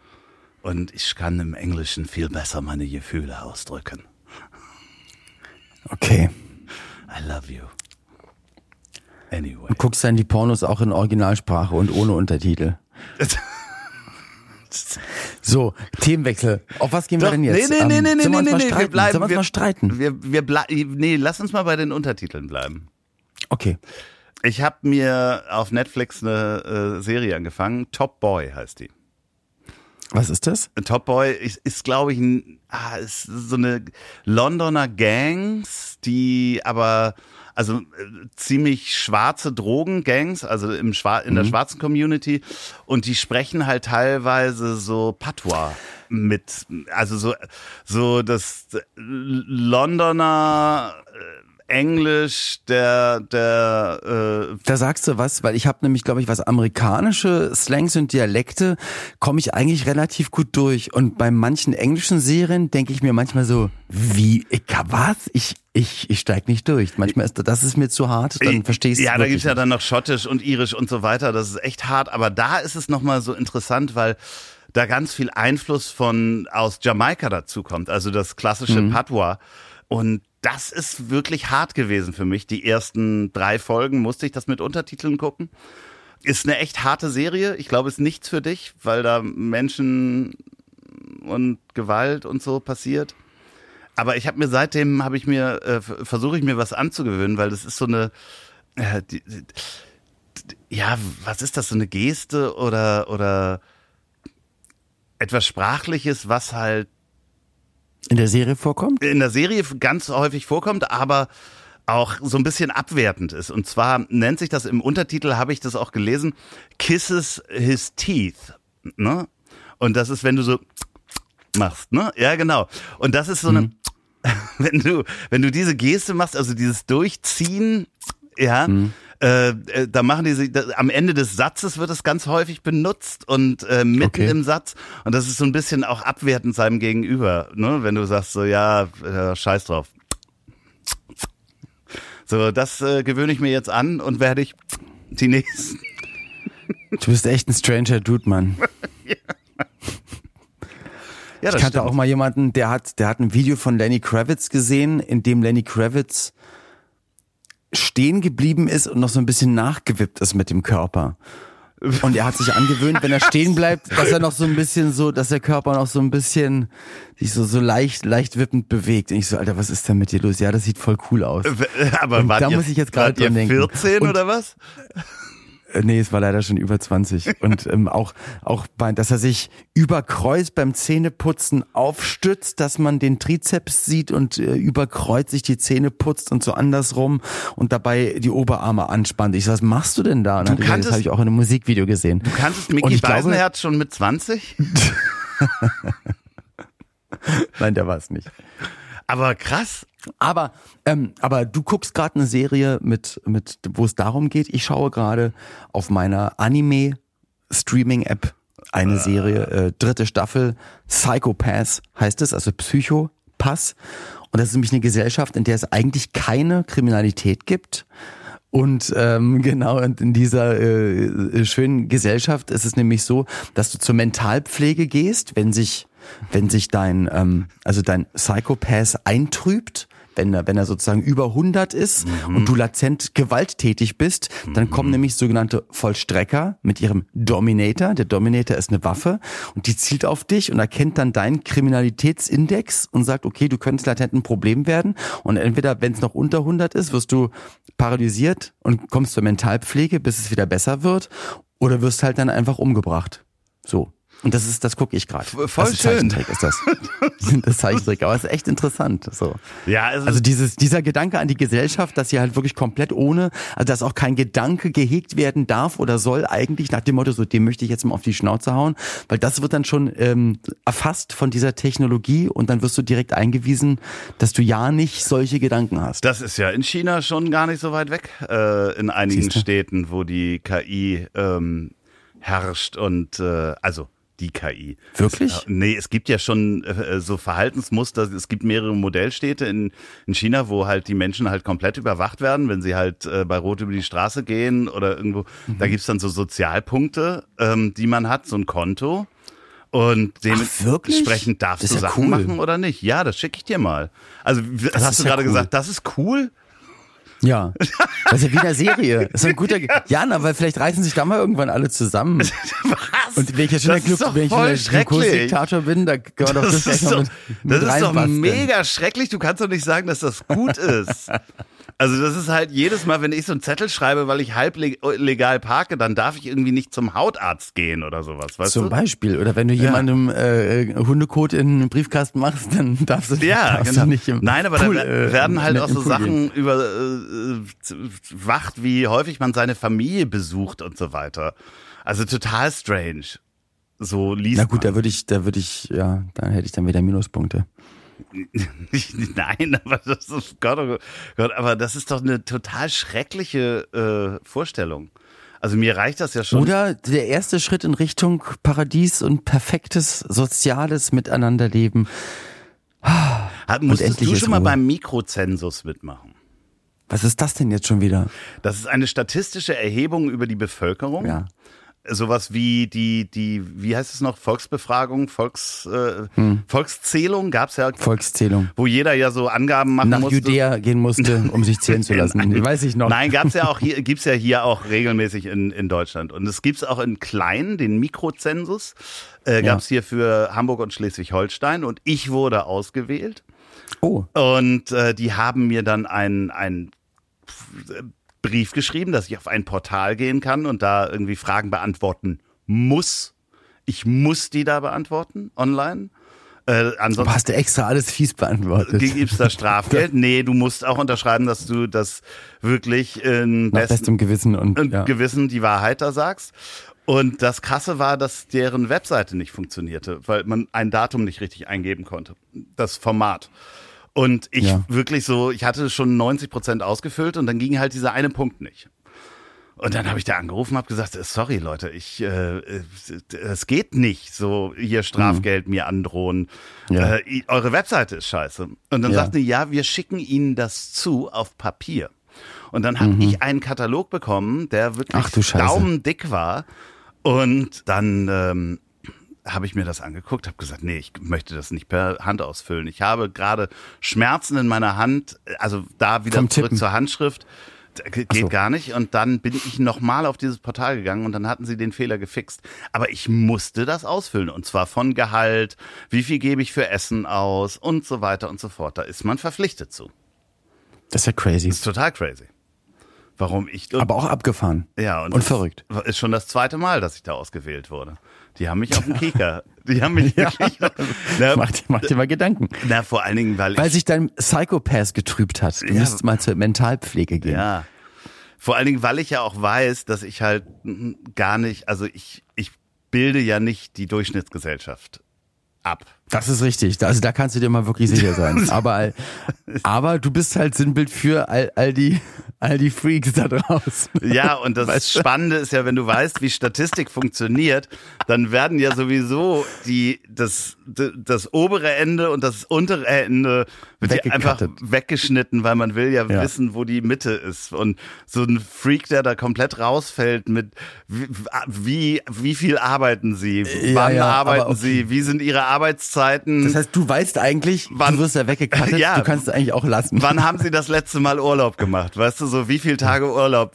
Und ich kann im Englischen viel besser meine Gefühle ausdrücken. Okay. I love you. Anyway. Du guckst dann die Pornos auch in Originalsprache und ohne Untertitel. So, Themenwechsel. Auf was gehen wir Doch, denn jetzt? Nee, nee, nee, Ähm, nee, nee, wir nee, nee, streiten? wir bleiben. Sollen wir uns wir, mal streiten? Wir, wir blei- nee, lass uns mal bei den Untertiteln bleiben. Okay. Ich habe mir auf Netflix eine äh, Serie angefangen. Top Boy heißt die. Was ist das? Top Boy ist, ist glaube ich, ein, ah, ist so eine Londoner Gangs, die aber also äh, ziemlich schwarze Drogengangs, also im Schwa in der schwarzen Community und die sprechen halt teilweise so Patois mit, also so so das Londoner äh, Englisch der der äh, Da sagst du was, weil ich habe nämlich, glaube ich, was amerikanische Slangs und Dialekte komme ich eigentlich relativ gut durch. Und bei manchen englischen Serien denke ich mir manchmal so, wie, ich, was? Ich, ich, ich steig nicht durch. Manchmal ist das ist mir zu hart, dann verstehst du Ja, da gibt's ja dann noch Schottisch und Irisch und so weiter. Das ist echt hart. Aber da ist es nochmal so interessant, weil da ganz viel Einfluss von aus Jamaika dazu kommt. Also das klassische Mhm. Patois. Und das ist wirklich hart gewesen für mich. Die ersten drei Folgen musste ich das mit Untertiteln gucken. Ist eine echt harte Serie. Ich glaube, ist nichts für dich, weil da Menschen und Gewalt und so passiert. Aber ich habe mir seitdem habe ich mir äh, versuche ich mir was anzugewöhnen, weil das ist so eine äh, die, die, ja, was ist das so eine Geste oder oder etwas sprachliches, was halt In der Serie vorkommt? in der Serie ganz häufig vorkommt, aber auch so ein bisschen abwertend ist. Und zwar nennt sich das im Untertitel, habe ich das auch gelesen, Kisses His Teeth. Ne? Und das ist, wenn du so machst, ne? Ja, genau. Und das ist so eine, wenn du, wenn du diese Geste machst, also dieses Durchziehen, ja, äh, äh, da machen die sich, am Ende des Satzes wird es ganz häufig benutzt und äh, mitten Okay. im Satz. Und das ist so ein bisschen auch abwertend seinem Gegenüber, ne? Wenn du sagst so, ja, äh, scheiß drauf. So, das äh, gewöhne ich mir jetzt an und werde ich die nächsten. Du bist echt ein stranger Dude, Mann. Ja, das Ich kannte stimmt. auch mal jemanden, der hat, der hat ein Video von Lenny Kravitz gesehen, in dem Lenny Kravitz stehen geblieben ist und noch so ein bisschen nachgewippt ist mit dem Körper. Und er hat sich angewöhnt, wenn er stehen bleibt, dass er noch so ein bisschen so, dass der Körper noch so ein bisschen sich so, so leicht, leicht wippend bewegt. Und ich so, Alter, was ist denn mit dir los? Ja, das sieht voll cool aus. Aber Und da ihr, muss ich jetzt gerade dran denken. 14 Und- oder was? Äh, Nee, es war leider schon über 20. Und ähm, auch, auch bei, dass er sich über Kreuz beim Zähneputzen aufstützt, dass man den Trizeps sieht und äh, über Kreuz sich die Zähne putzt und so andersrum und dabei die Oberarme anspannt. Ich so, was machst du denn da? Und Du gesagt, kanntest- das habe ich auch in einem Musikvideo gesehen. Du kanntest Und Mickey Beisenherz schon mit 20? Nein, der war es nicht. Aber krass. Aber, ähm, aber du guckst gerade eine Serie mit, mit, wo es darum geht. Ich schaue gerade auf meiner Anime-Streaming-App eine Serie, äh, dritte Staffel, Psychopath heißt es, also Psychopass. Und das ist nämlich eine Gesellschaft, in der es eigentlich keine Kriminalität gibt. Und ähm, genau in dieser äh, äh, schönen Gesellschaft ist es nämlich so, dass du zur Mentalpflege gehst, wenn sich wenn sich dein ähm, also dein Psychopath eintrübt, wenn er wenn er sozusagen über 100 ist und du latent gewalttätig bist, dann kommen nämlich sogenannte Vollstrecker mit ihrem Dominator. Der Dominator ist eine Waffe und die zielt auf dich und erkennt dann deinen Kriminalitätsindex und sagt, okay, du könntest latent ein Problem werden und entweder wenn es noch unter 100 ist, wirst du paralysiert und kommst zur Mentalpflege, bis es wieder besser wird oder wirst halt dann einfach umgebracht. So. Und das ist, das gucke ich gerade. Voll das ist schön. Zeichentrick ist das. das Zeichentrick, aber es ist echt interessant. So. Ja, Also ist, dieses, dieser Gedanke an die Gesellschaft, dass sie halt wirklich komplett ohne, also dass auch kein Gedanke gehegt werden darf oder soll eigentlich nach dem Motto, so dem möchte ich jetzt mal auf die Schnauze hauen, weil das wird dann schon ähm, erfasst von dieser Technologie und dann wirst du direkt eingewiesen, dass du ja nicht solche Gedanken hast. das ist ja in China schon gar nicht so weit weg, äh, in einigen. Städten, wo die KI ähm, herrscht und äh, also die KI. Wirklich? Es, äh, nee, es gibt ja schon äh, so Verhaltensmuster. Es gibt mehrere Modellstädte in, in China, wo halt die Menschen halt komplett überwacht werden, wenn sie halt äh, bei Rot über die Straße gehen oder irgendwo. Mhm. Da gibt's dann so Sozialpunkte, ähm, die man hat, so ein Konto. Und dementsprechend darfst Das du ja Sachen cool. machen oder nicht. Ja, das schicke ich dir mal. Also, w- hast du ja gerade cool. gesagt, das ist cool? Ja. Das ist ja wie in der Serie. Das ist ein guter, Ge- ja, na, weil vielleicht reißen sich da mal irgendwann alle zusammen. Was? Und wenn ich jetzt schon Das der Glück, wenn ich schon der. Glukosdiktator bin, da kann man doch das, Das ist doch, mit, mit das ist doch mega schrecklich. Du kannst doch nicht sagen, dass das gut ist. Also das ist halt jedes Mal, wenn ich so einen Zettel schreibe, weil ich halb leg- legal parke, dann darf ich irgendwie nicht zum Hautarzt gehen oder sowas, weißt Zum du? Beispiel. Oder wenn du jemandem äh, Hundekot in einen Briefkasten machst, dann darfst du, Ja, darfst genau. du nicht im Nein, aber Pool, da äh, werden halt auch so Pool Sachen gehen. über äh, wacht, wie häufig man seine Familie besucht und so weiter. Also total strange. So liest Na gut, man. da würde ich, da würde ich, ja, da hätte ich dann wieder Minuspunkte. Nein, aber das ist Gott, oh Gott, aber das ist doch eine total schreckliche äh, Vorstellung. Also mir reicht das ja schon. Oder der erste Schritt in Richtung Paradies und perfektes soziales Miteinanderleben. Hat, musstest endlich du schon mal Ruhe. beim Mikrozensus mitmachen? Was ist das denn jetzt schon wieder? Das ist eine statistische Erhebung über die Bevölkerung. Ja. Sowas wie die, die, wie heißt es noch, Volksbefragung, Volks, äh, Hm. Volkszählung gab's ja, Volkszählung. wo jeder ja so Angaben machen Nach musste. Judäa gehen musste, um sich zählen zu lassen. Nein. Weiß ich noch. Nein, gab's ja auch hier, gibt's ja hier auch regelmäßig in, in Deutschland. Und es gibt's auch in klein, den Mikrozensus, äh, gab's hier für Hamburg und Schleswig-Holstein. Und ich wurde ausgewählt. Oh, Und äh, die haben mir dann einen, einen Brief geschrieben, dass ich auf ein Portal gehen kann und da irgendwie Fragen beantworten muss. Ich muss die da beantworten online. Äh, aber ansonsten hast du extra alles fies beantwortet. gibt's da Strafgeld. Nee, du musst auch unterschreiben, dass du das wirklich in Nach besten bestem Gewissen und, und ja. Gewissen die Wahrheit da sagst. Und das Krasse war, dass deren Webseite nicht funktionierte, weil man ein Datum nicht richtig eingeben konnte. Das Format. Und ich Ja. wirklich so, ich hatte schon 90 Prozent ausgefüllt und dann ging halt dieser eine Punkt nicht. Und dann habe ich da angerufen, habe gesagt, sorry Leute, ich, äh, äh, es geht nicht, so hier Strafgeld mir androhen. Mhm. Ja. Äh, eure Webseite ist scheiße. Und dann Ja. sagten die, ja, wir schicken Ihnen das zu auf Papier. Und dann habe ich einen Katalog bekommen, der wirklich Mhm. Daumendick war. Und dann ähm, habe ich mir das angeguckt, habe gesagt, nee, ich möchte das nicht per Hand ausfüllen. Ich habe gerade Schmerzen in meiner Hand, also da wieder Vom zurück Tippen. zur Handschrift. G- Geht so. gar nicht. Und dann bin ich nochmal auf dieses Portal gegangen und dann hatten sie den Fehler gefixt. Aber ich musste das ausfüllen. Und zwar von Gehalt, wie viel gebe ich für Essen aus und so weiter und so fort. Da ist man verpflichtet zu. Das ist ja crazy. Das ist total crazy. Warum ich. Aber auch abgefahren. ja, und, und verrückt. Ist schon das zweite Mal, dass ich da ausgewählt wurde. Die haben mich auf den Kieker. Die haben mich wirklich. Na, Mach, dir- mach dir mal Gedanken. na, vor allen Dingen, weil, Weil ich. sich dein Psychopath getrübt hat. Du Ja. müsstest mal zur Mentalpflege gehen. Ja. Vor allen Dingen, weil ich ja auch weiß, dass ich halt gar nicht, also ich, ich bilde ja nicht die Durchschnittsgesellschaft ab. Das ist richtig. Also da kannst du dir mal wirklich sicher sein. Aber, aber du bist halt Sinnbild für all, all die, all die Freaks da draußen. Ja, und das Weißt du? Spannende ist ja, wenn du weißt, wie Statistik funktioniert, dann werden ja sowieso die, das, das obere Ende und das untere Ende wird ja einfach weggeschnitten, weil man will ja, Ja. wissen, wo die Mitte ist. Und so ein Freak, der da komplett rausfällt mit, wie, wie, viel arbeiten sie? Ja, Wann ja, aber arbeiten okay. sie? Wie sind ihre Arbeitszeiten? Das heißt, du weißt eigentlich, Wann- du wirst ja weggekattet, Ja. du kannst es eigentlich auch lassen. Wann haben Sie das letzte Mal Urlaub gemacht? Weißt du, so wie viele Tage Urlaub?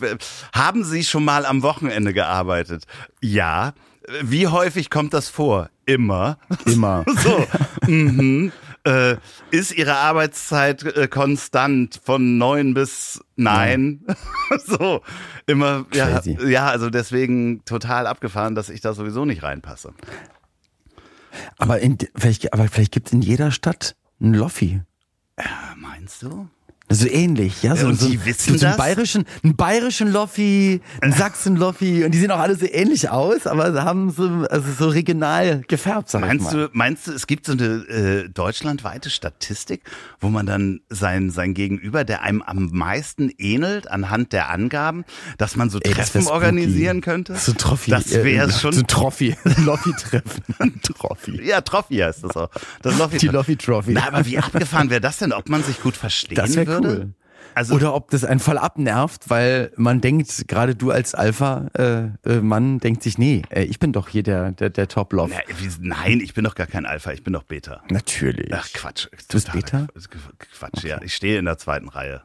Haben Sie schon mal am Wochenende gearbeitet? Ja. Wie häufig kommt das vor? Immer. Immer. So. mhm. äh, ist Ihre Arbeitszeit äh, konstant von neun bis nein? so. Immer. Ja, ja, also deswegen total abgefahren, dass ich da sowieso nicht reinpasse. Aber, in, vielleicht, aber vielleicht gibt es in jeder Stadt einen Loffi. Äh, Meinst du? So ähnlich, ja. So, und so, die wissen so, einen das? bayerischen, einen bayerischen Loffi, einen Sachsen-Loffi und die sehen auch alle so ähnlich aus, aber sie haben so, also so regional gefärbt, sag ich Meinst mal. du, meinst du, es gibt so eine äh, deutschlandweite Statistik, wo man dann sein, sein Gegenüber, der einem am meisten ähnelt, anhand der Angaben, dass man so Ey, Treffen organisieren könnte? So ein Trophy. Das wäre äh, schon. So ein Trophy. Loffi-Treffen. Trophy. ja, Trophy heißt das auch. Das Loffi Die Loffi-Trophy. Na, aber wie abgefahren wäre das denn, ob man sich gut verstehen wäre würde? cool. Also, Oder ob das einen voll abnervt, weil man denkt, gerade du als Alpha-Mann denkt sich, nee, äh, ich bin doch hier der, der, der wie, nein, ich bin doch gar kein Alpha, ich bin doch Beta. Natürlich. Ach, Quatsch. Du bist Beta? Quatsch, ja. Ich stehe in der zweiten Reihe.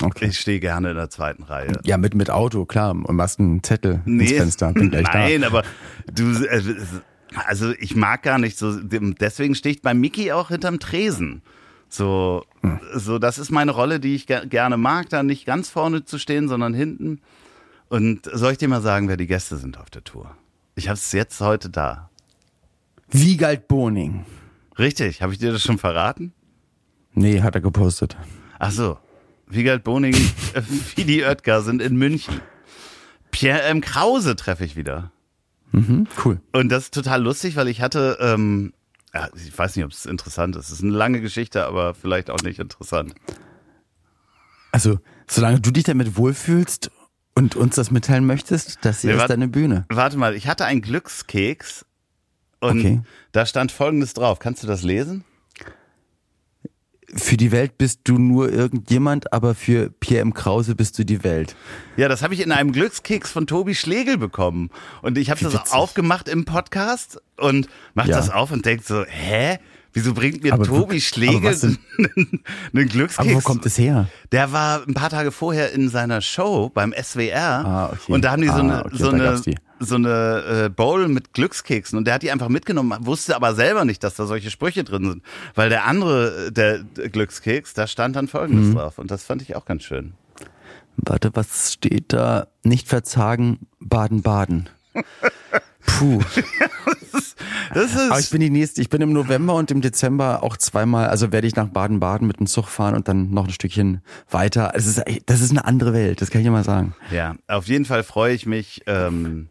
Okay. Ich stehe gerne in der zweiten Reihe. Ja, mit, mit Auto, klar. Und machst einen Zettel ins Fenster. Bin gleich Nein, aber du, äh, also ich mag gar nicht so, deswegen stehe ich bei Mickey auch hinterm Tresen. So, Hm. so, das ist meine Rolle, die ich ge gerne mag, da nicht ganz vorne zu stehen, sondern hinten. Und soll ich dir mal sagen, wer die Gäste sind auf der Tour? Ich habe es jetzt heute da. Wiegald Boning. Richtig, habe ich dir das schon verraten? Nee, hat er gepostet. Ach so, Wiegald Boning, äh, Fidi Oetker sind in München. Pierre M. Krause treffe ich wieder. Mhm, cool. Und das ist total lustig, weil ich hatte, ähm, ja, ich weiß nicht, ob es interessant ist. Es ist eine lange Geschichte, aber vielleicht auch nicht interessant. Also, solange du dich damit wohlfühlst und uns das mitteilen möchtest, das hier Nee, ist deine Bühne. Warte mal, ich hatte einen Glückskeks und Okay. da stand Folgendes drauf. Kannst du das lesen? Für die Welt bist du nur irgendjemand, aber für Pierre M. Krause bist du die Welt. Ja, das habe ich in einem Glückskeks von Tobi Schlegel bekommen. Und ich habe das witzig. aufgemacht im Podcast und mach Ja. das auf und denk so, hä? Wieso bringt mir Aber Tobi wo- Schlegel einen Glückskeks? Aber wo kommt es her? Der war ein paar Tage vorher in seiner Show beim SWR Ah, okay. und da haben die so Ah, eine, okay, so eine, so eine äh, Bowl mit Glückskeksen und der hat die einfach mitgenommen, wusste aber selber nicht, dass da solche Sprüche drin sind, weil der andere, der, der Glückskeks, da stand dann Folgendes Mhm. drauf und das fand ich auch ganz schön. Warte, was steht da? Nicht verzagen, Baden-Baden. Puh. Das Aber ich ist, bin die nächste, ich bin im November und im Dezember auch zweimal, also werde ich nach Baden-Baden mit dem Zug fahren und dann noch ein Stückchen weiter. Es ist, das ist eine andere Welt, das kann ich mal sagen. ja, auf jeden Fall freue ich mich. Ähm,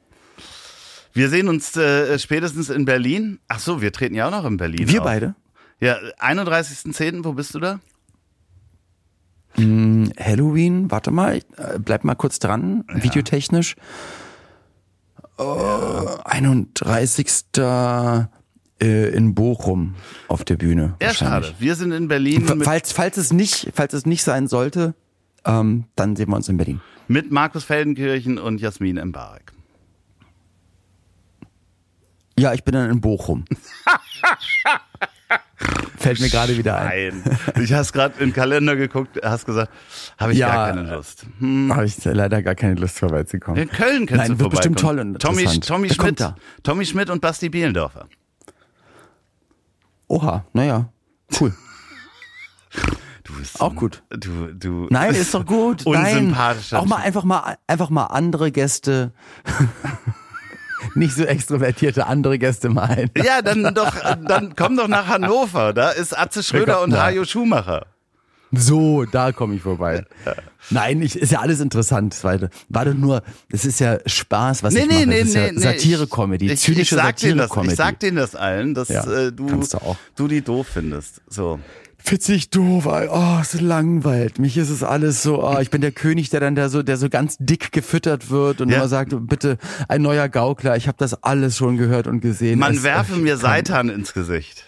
wir sehen uns äh, spätestens in Berlin. Ach so, wir treten ja auch noch in Berlin. Wir auf. beide? Ja, 31.10., wo bist du da? Halloween, warte mal, äh, bleib mal kurz dran, videotechnisch. Oh, 31. Äh, in Bochum auf der Bühne. Ja, schade. Wir sind in Berlin Falls, falls es nicht, falls es nicht sein sollte, ähm, dann sehen wir uns in Berlin. mit Markus Feldenkirchen und Jasmin Mbarek. Ja, ich bin dann in Bochum. Fällt mir gerade wieder ein. Nein. Ich hast gerade den Kalender geguckt, hast gesagt, habe ich Ja. gar keine Lust. Hm. Habe ich leider gar keine Lust vorbeizukommen. In Köln kannst Nein, du wird bestimmt toll und Tommy. Tommy kommt Schmidt, da? Tommy Schmidt und Basti Bielendorfer. Oha, naja, cool. Du bist Auch gut. Du, du. Nein, ist doch gut. Nein. Unsympathischer Auch mal einfach mal einfach mal andere Gäste. Nicht so extrovertierte andere Gäste mal ein. Ja, dann doch, dann komm doch nach Hannover. Da ist Atze Schröder und? Hajo Schumacher. So, da komme ich vorbei. Nein, ich, ist ja alles interessant. Warte, warte nur, es ist ja Spaß, was ich mache. es ist ja Satire-Comedy, Ich, ich, zynische sag denen das, Satire-Comedy. ich sag denen das allen, dass Ja, äh, du, du die doof findest. So. Witzig doof, oh, es langweilt mich. ist Es alles so, oh, ich bin der König, der dann da so, der so ganz dick gefüttert wird und Ja. immer sagt, bitte ein neuer Gaukler. Ich habe das alles schon gehört und gesehen. Man Es- werfe mir Seitan ins Gesicht.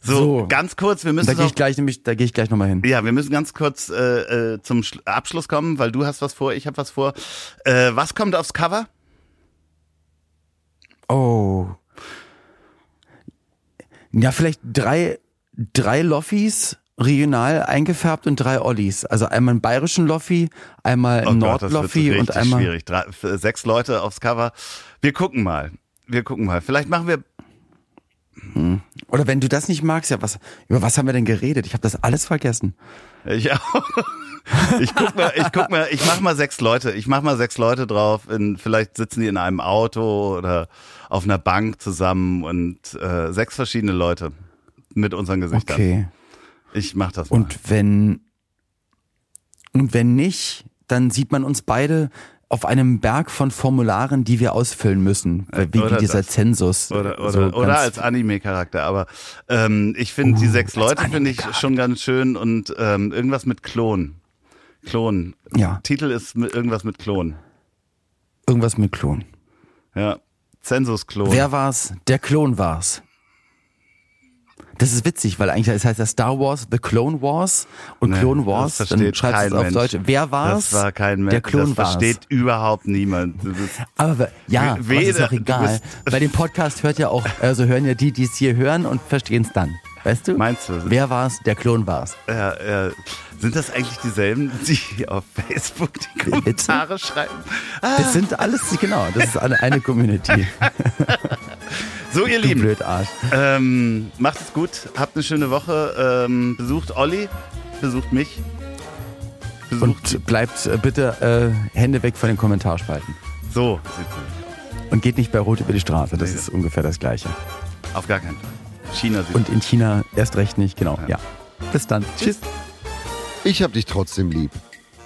So, So. ganz kurz, wir Da müssen gehe noch, ich gleich nämlich, da gehe ich gleich nochmal hin. ja, wir müssen ganz kurz äh, äh, zum Schlu- Abschluss kommen, weil du hast was vor, ich habe was vor. Äh, was kommt aufs Cover? Oh. Ja, vielleicht drei, drei Loffis regional eingefärbt und drei Ollis. Also einmal einen bayerischen Loffi, einmal Oh einen wird Nordloffi und einmal. schwierig. Drei, sechs Leute aufs Cover. Wir gucken mal. Wir gucken mal. Vielleicht machen wir Oder wenn du das nicht magst, ja, was, über was haben wir denn geredet? Ich habe das alles vergessen. Ich auch. Ich guck mal, ich guck mal, ich mach mal sechs Leute. Ich mach mal sechs Leute drauf. In, vielleicht sitzen die in einem Auto oder auf einer Bank zusammen und äh, sechs verschiedene Leute mit unseren Gesichtern. Okay. Ich mach das mal. Und wenn, und wenn nicht, dann sieht man uns beide auf einem Berg von Formularen, die wir ausfüllen müssen, Äh, wie, oder dieser das. Zensus. oder oder, so oder als Anime-Charakter. Aber ähm, ich finde die Uh, sechs Leute finde ich schon ganz schön und ähm, irgendwas mit Klon. Klon. Ja. Titel ist mit, irgendwas mit Klon. irgendwas mit Klon. Ja. Zensus-Klon. Wer war's? Der Klon war's. Das ist witzig, weil eigentlich das heißt ja Star Wars, The Clone Wars und Nee, Clone das Wars, versteht dann schreibst du es kein auf Mensch. Deutsch. Wer war's? Das war kein Mensch. Der Klon das war's. versteht überhaupt niemand. Aber ja, es ist weder- auch du egal. Bei dem Podcast hört ja auch, also hören ja die, die es hier hören und verstehen es dann. Weißt du? Meinst du? Wer war's? Der Klon war's. Ja, ja. Sind das eigentlich dieselben, die auf Facebook die Kommentare schreiben? Das sind alles, genau, das ist eine, eine Community. So, ihr Du Lieben, blöd Arsch. ähm, macht es gut, habt eine schöne Woche, ähm, besucht Olli, besucht mich. Besucht. Und bleibt äh, bitte äh, Hände weg von den Kommentarspalten. so sieht's nämlich aus. Und geht nicht bei Rot über die Straße. Das Nee. ist ungefähr das Gleiche. Auf gar keinen Fall. China sieht Und in China erst recht nicht, genau. Ja. Ja. Bis dann. Tschüss. Ich hab dich trotzdem lieb.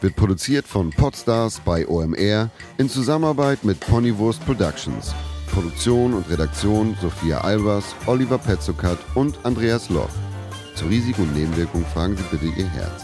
Wird produziert von Podstars bei OMR in Zusammenarbeit mit Ponywurst Productions. Produktion und Redaktion Sophia Albers, Oliver Petzokat und Andreas Loch. Zu Risiken und Nebenwirkungen fragen Sie bitte Ihr Herz.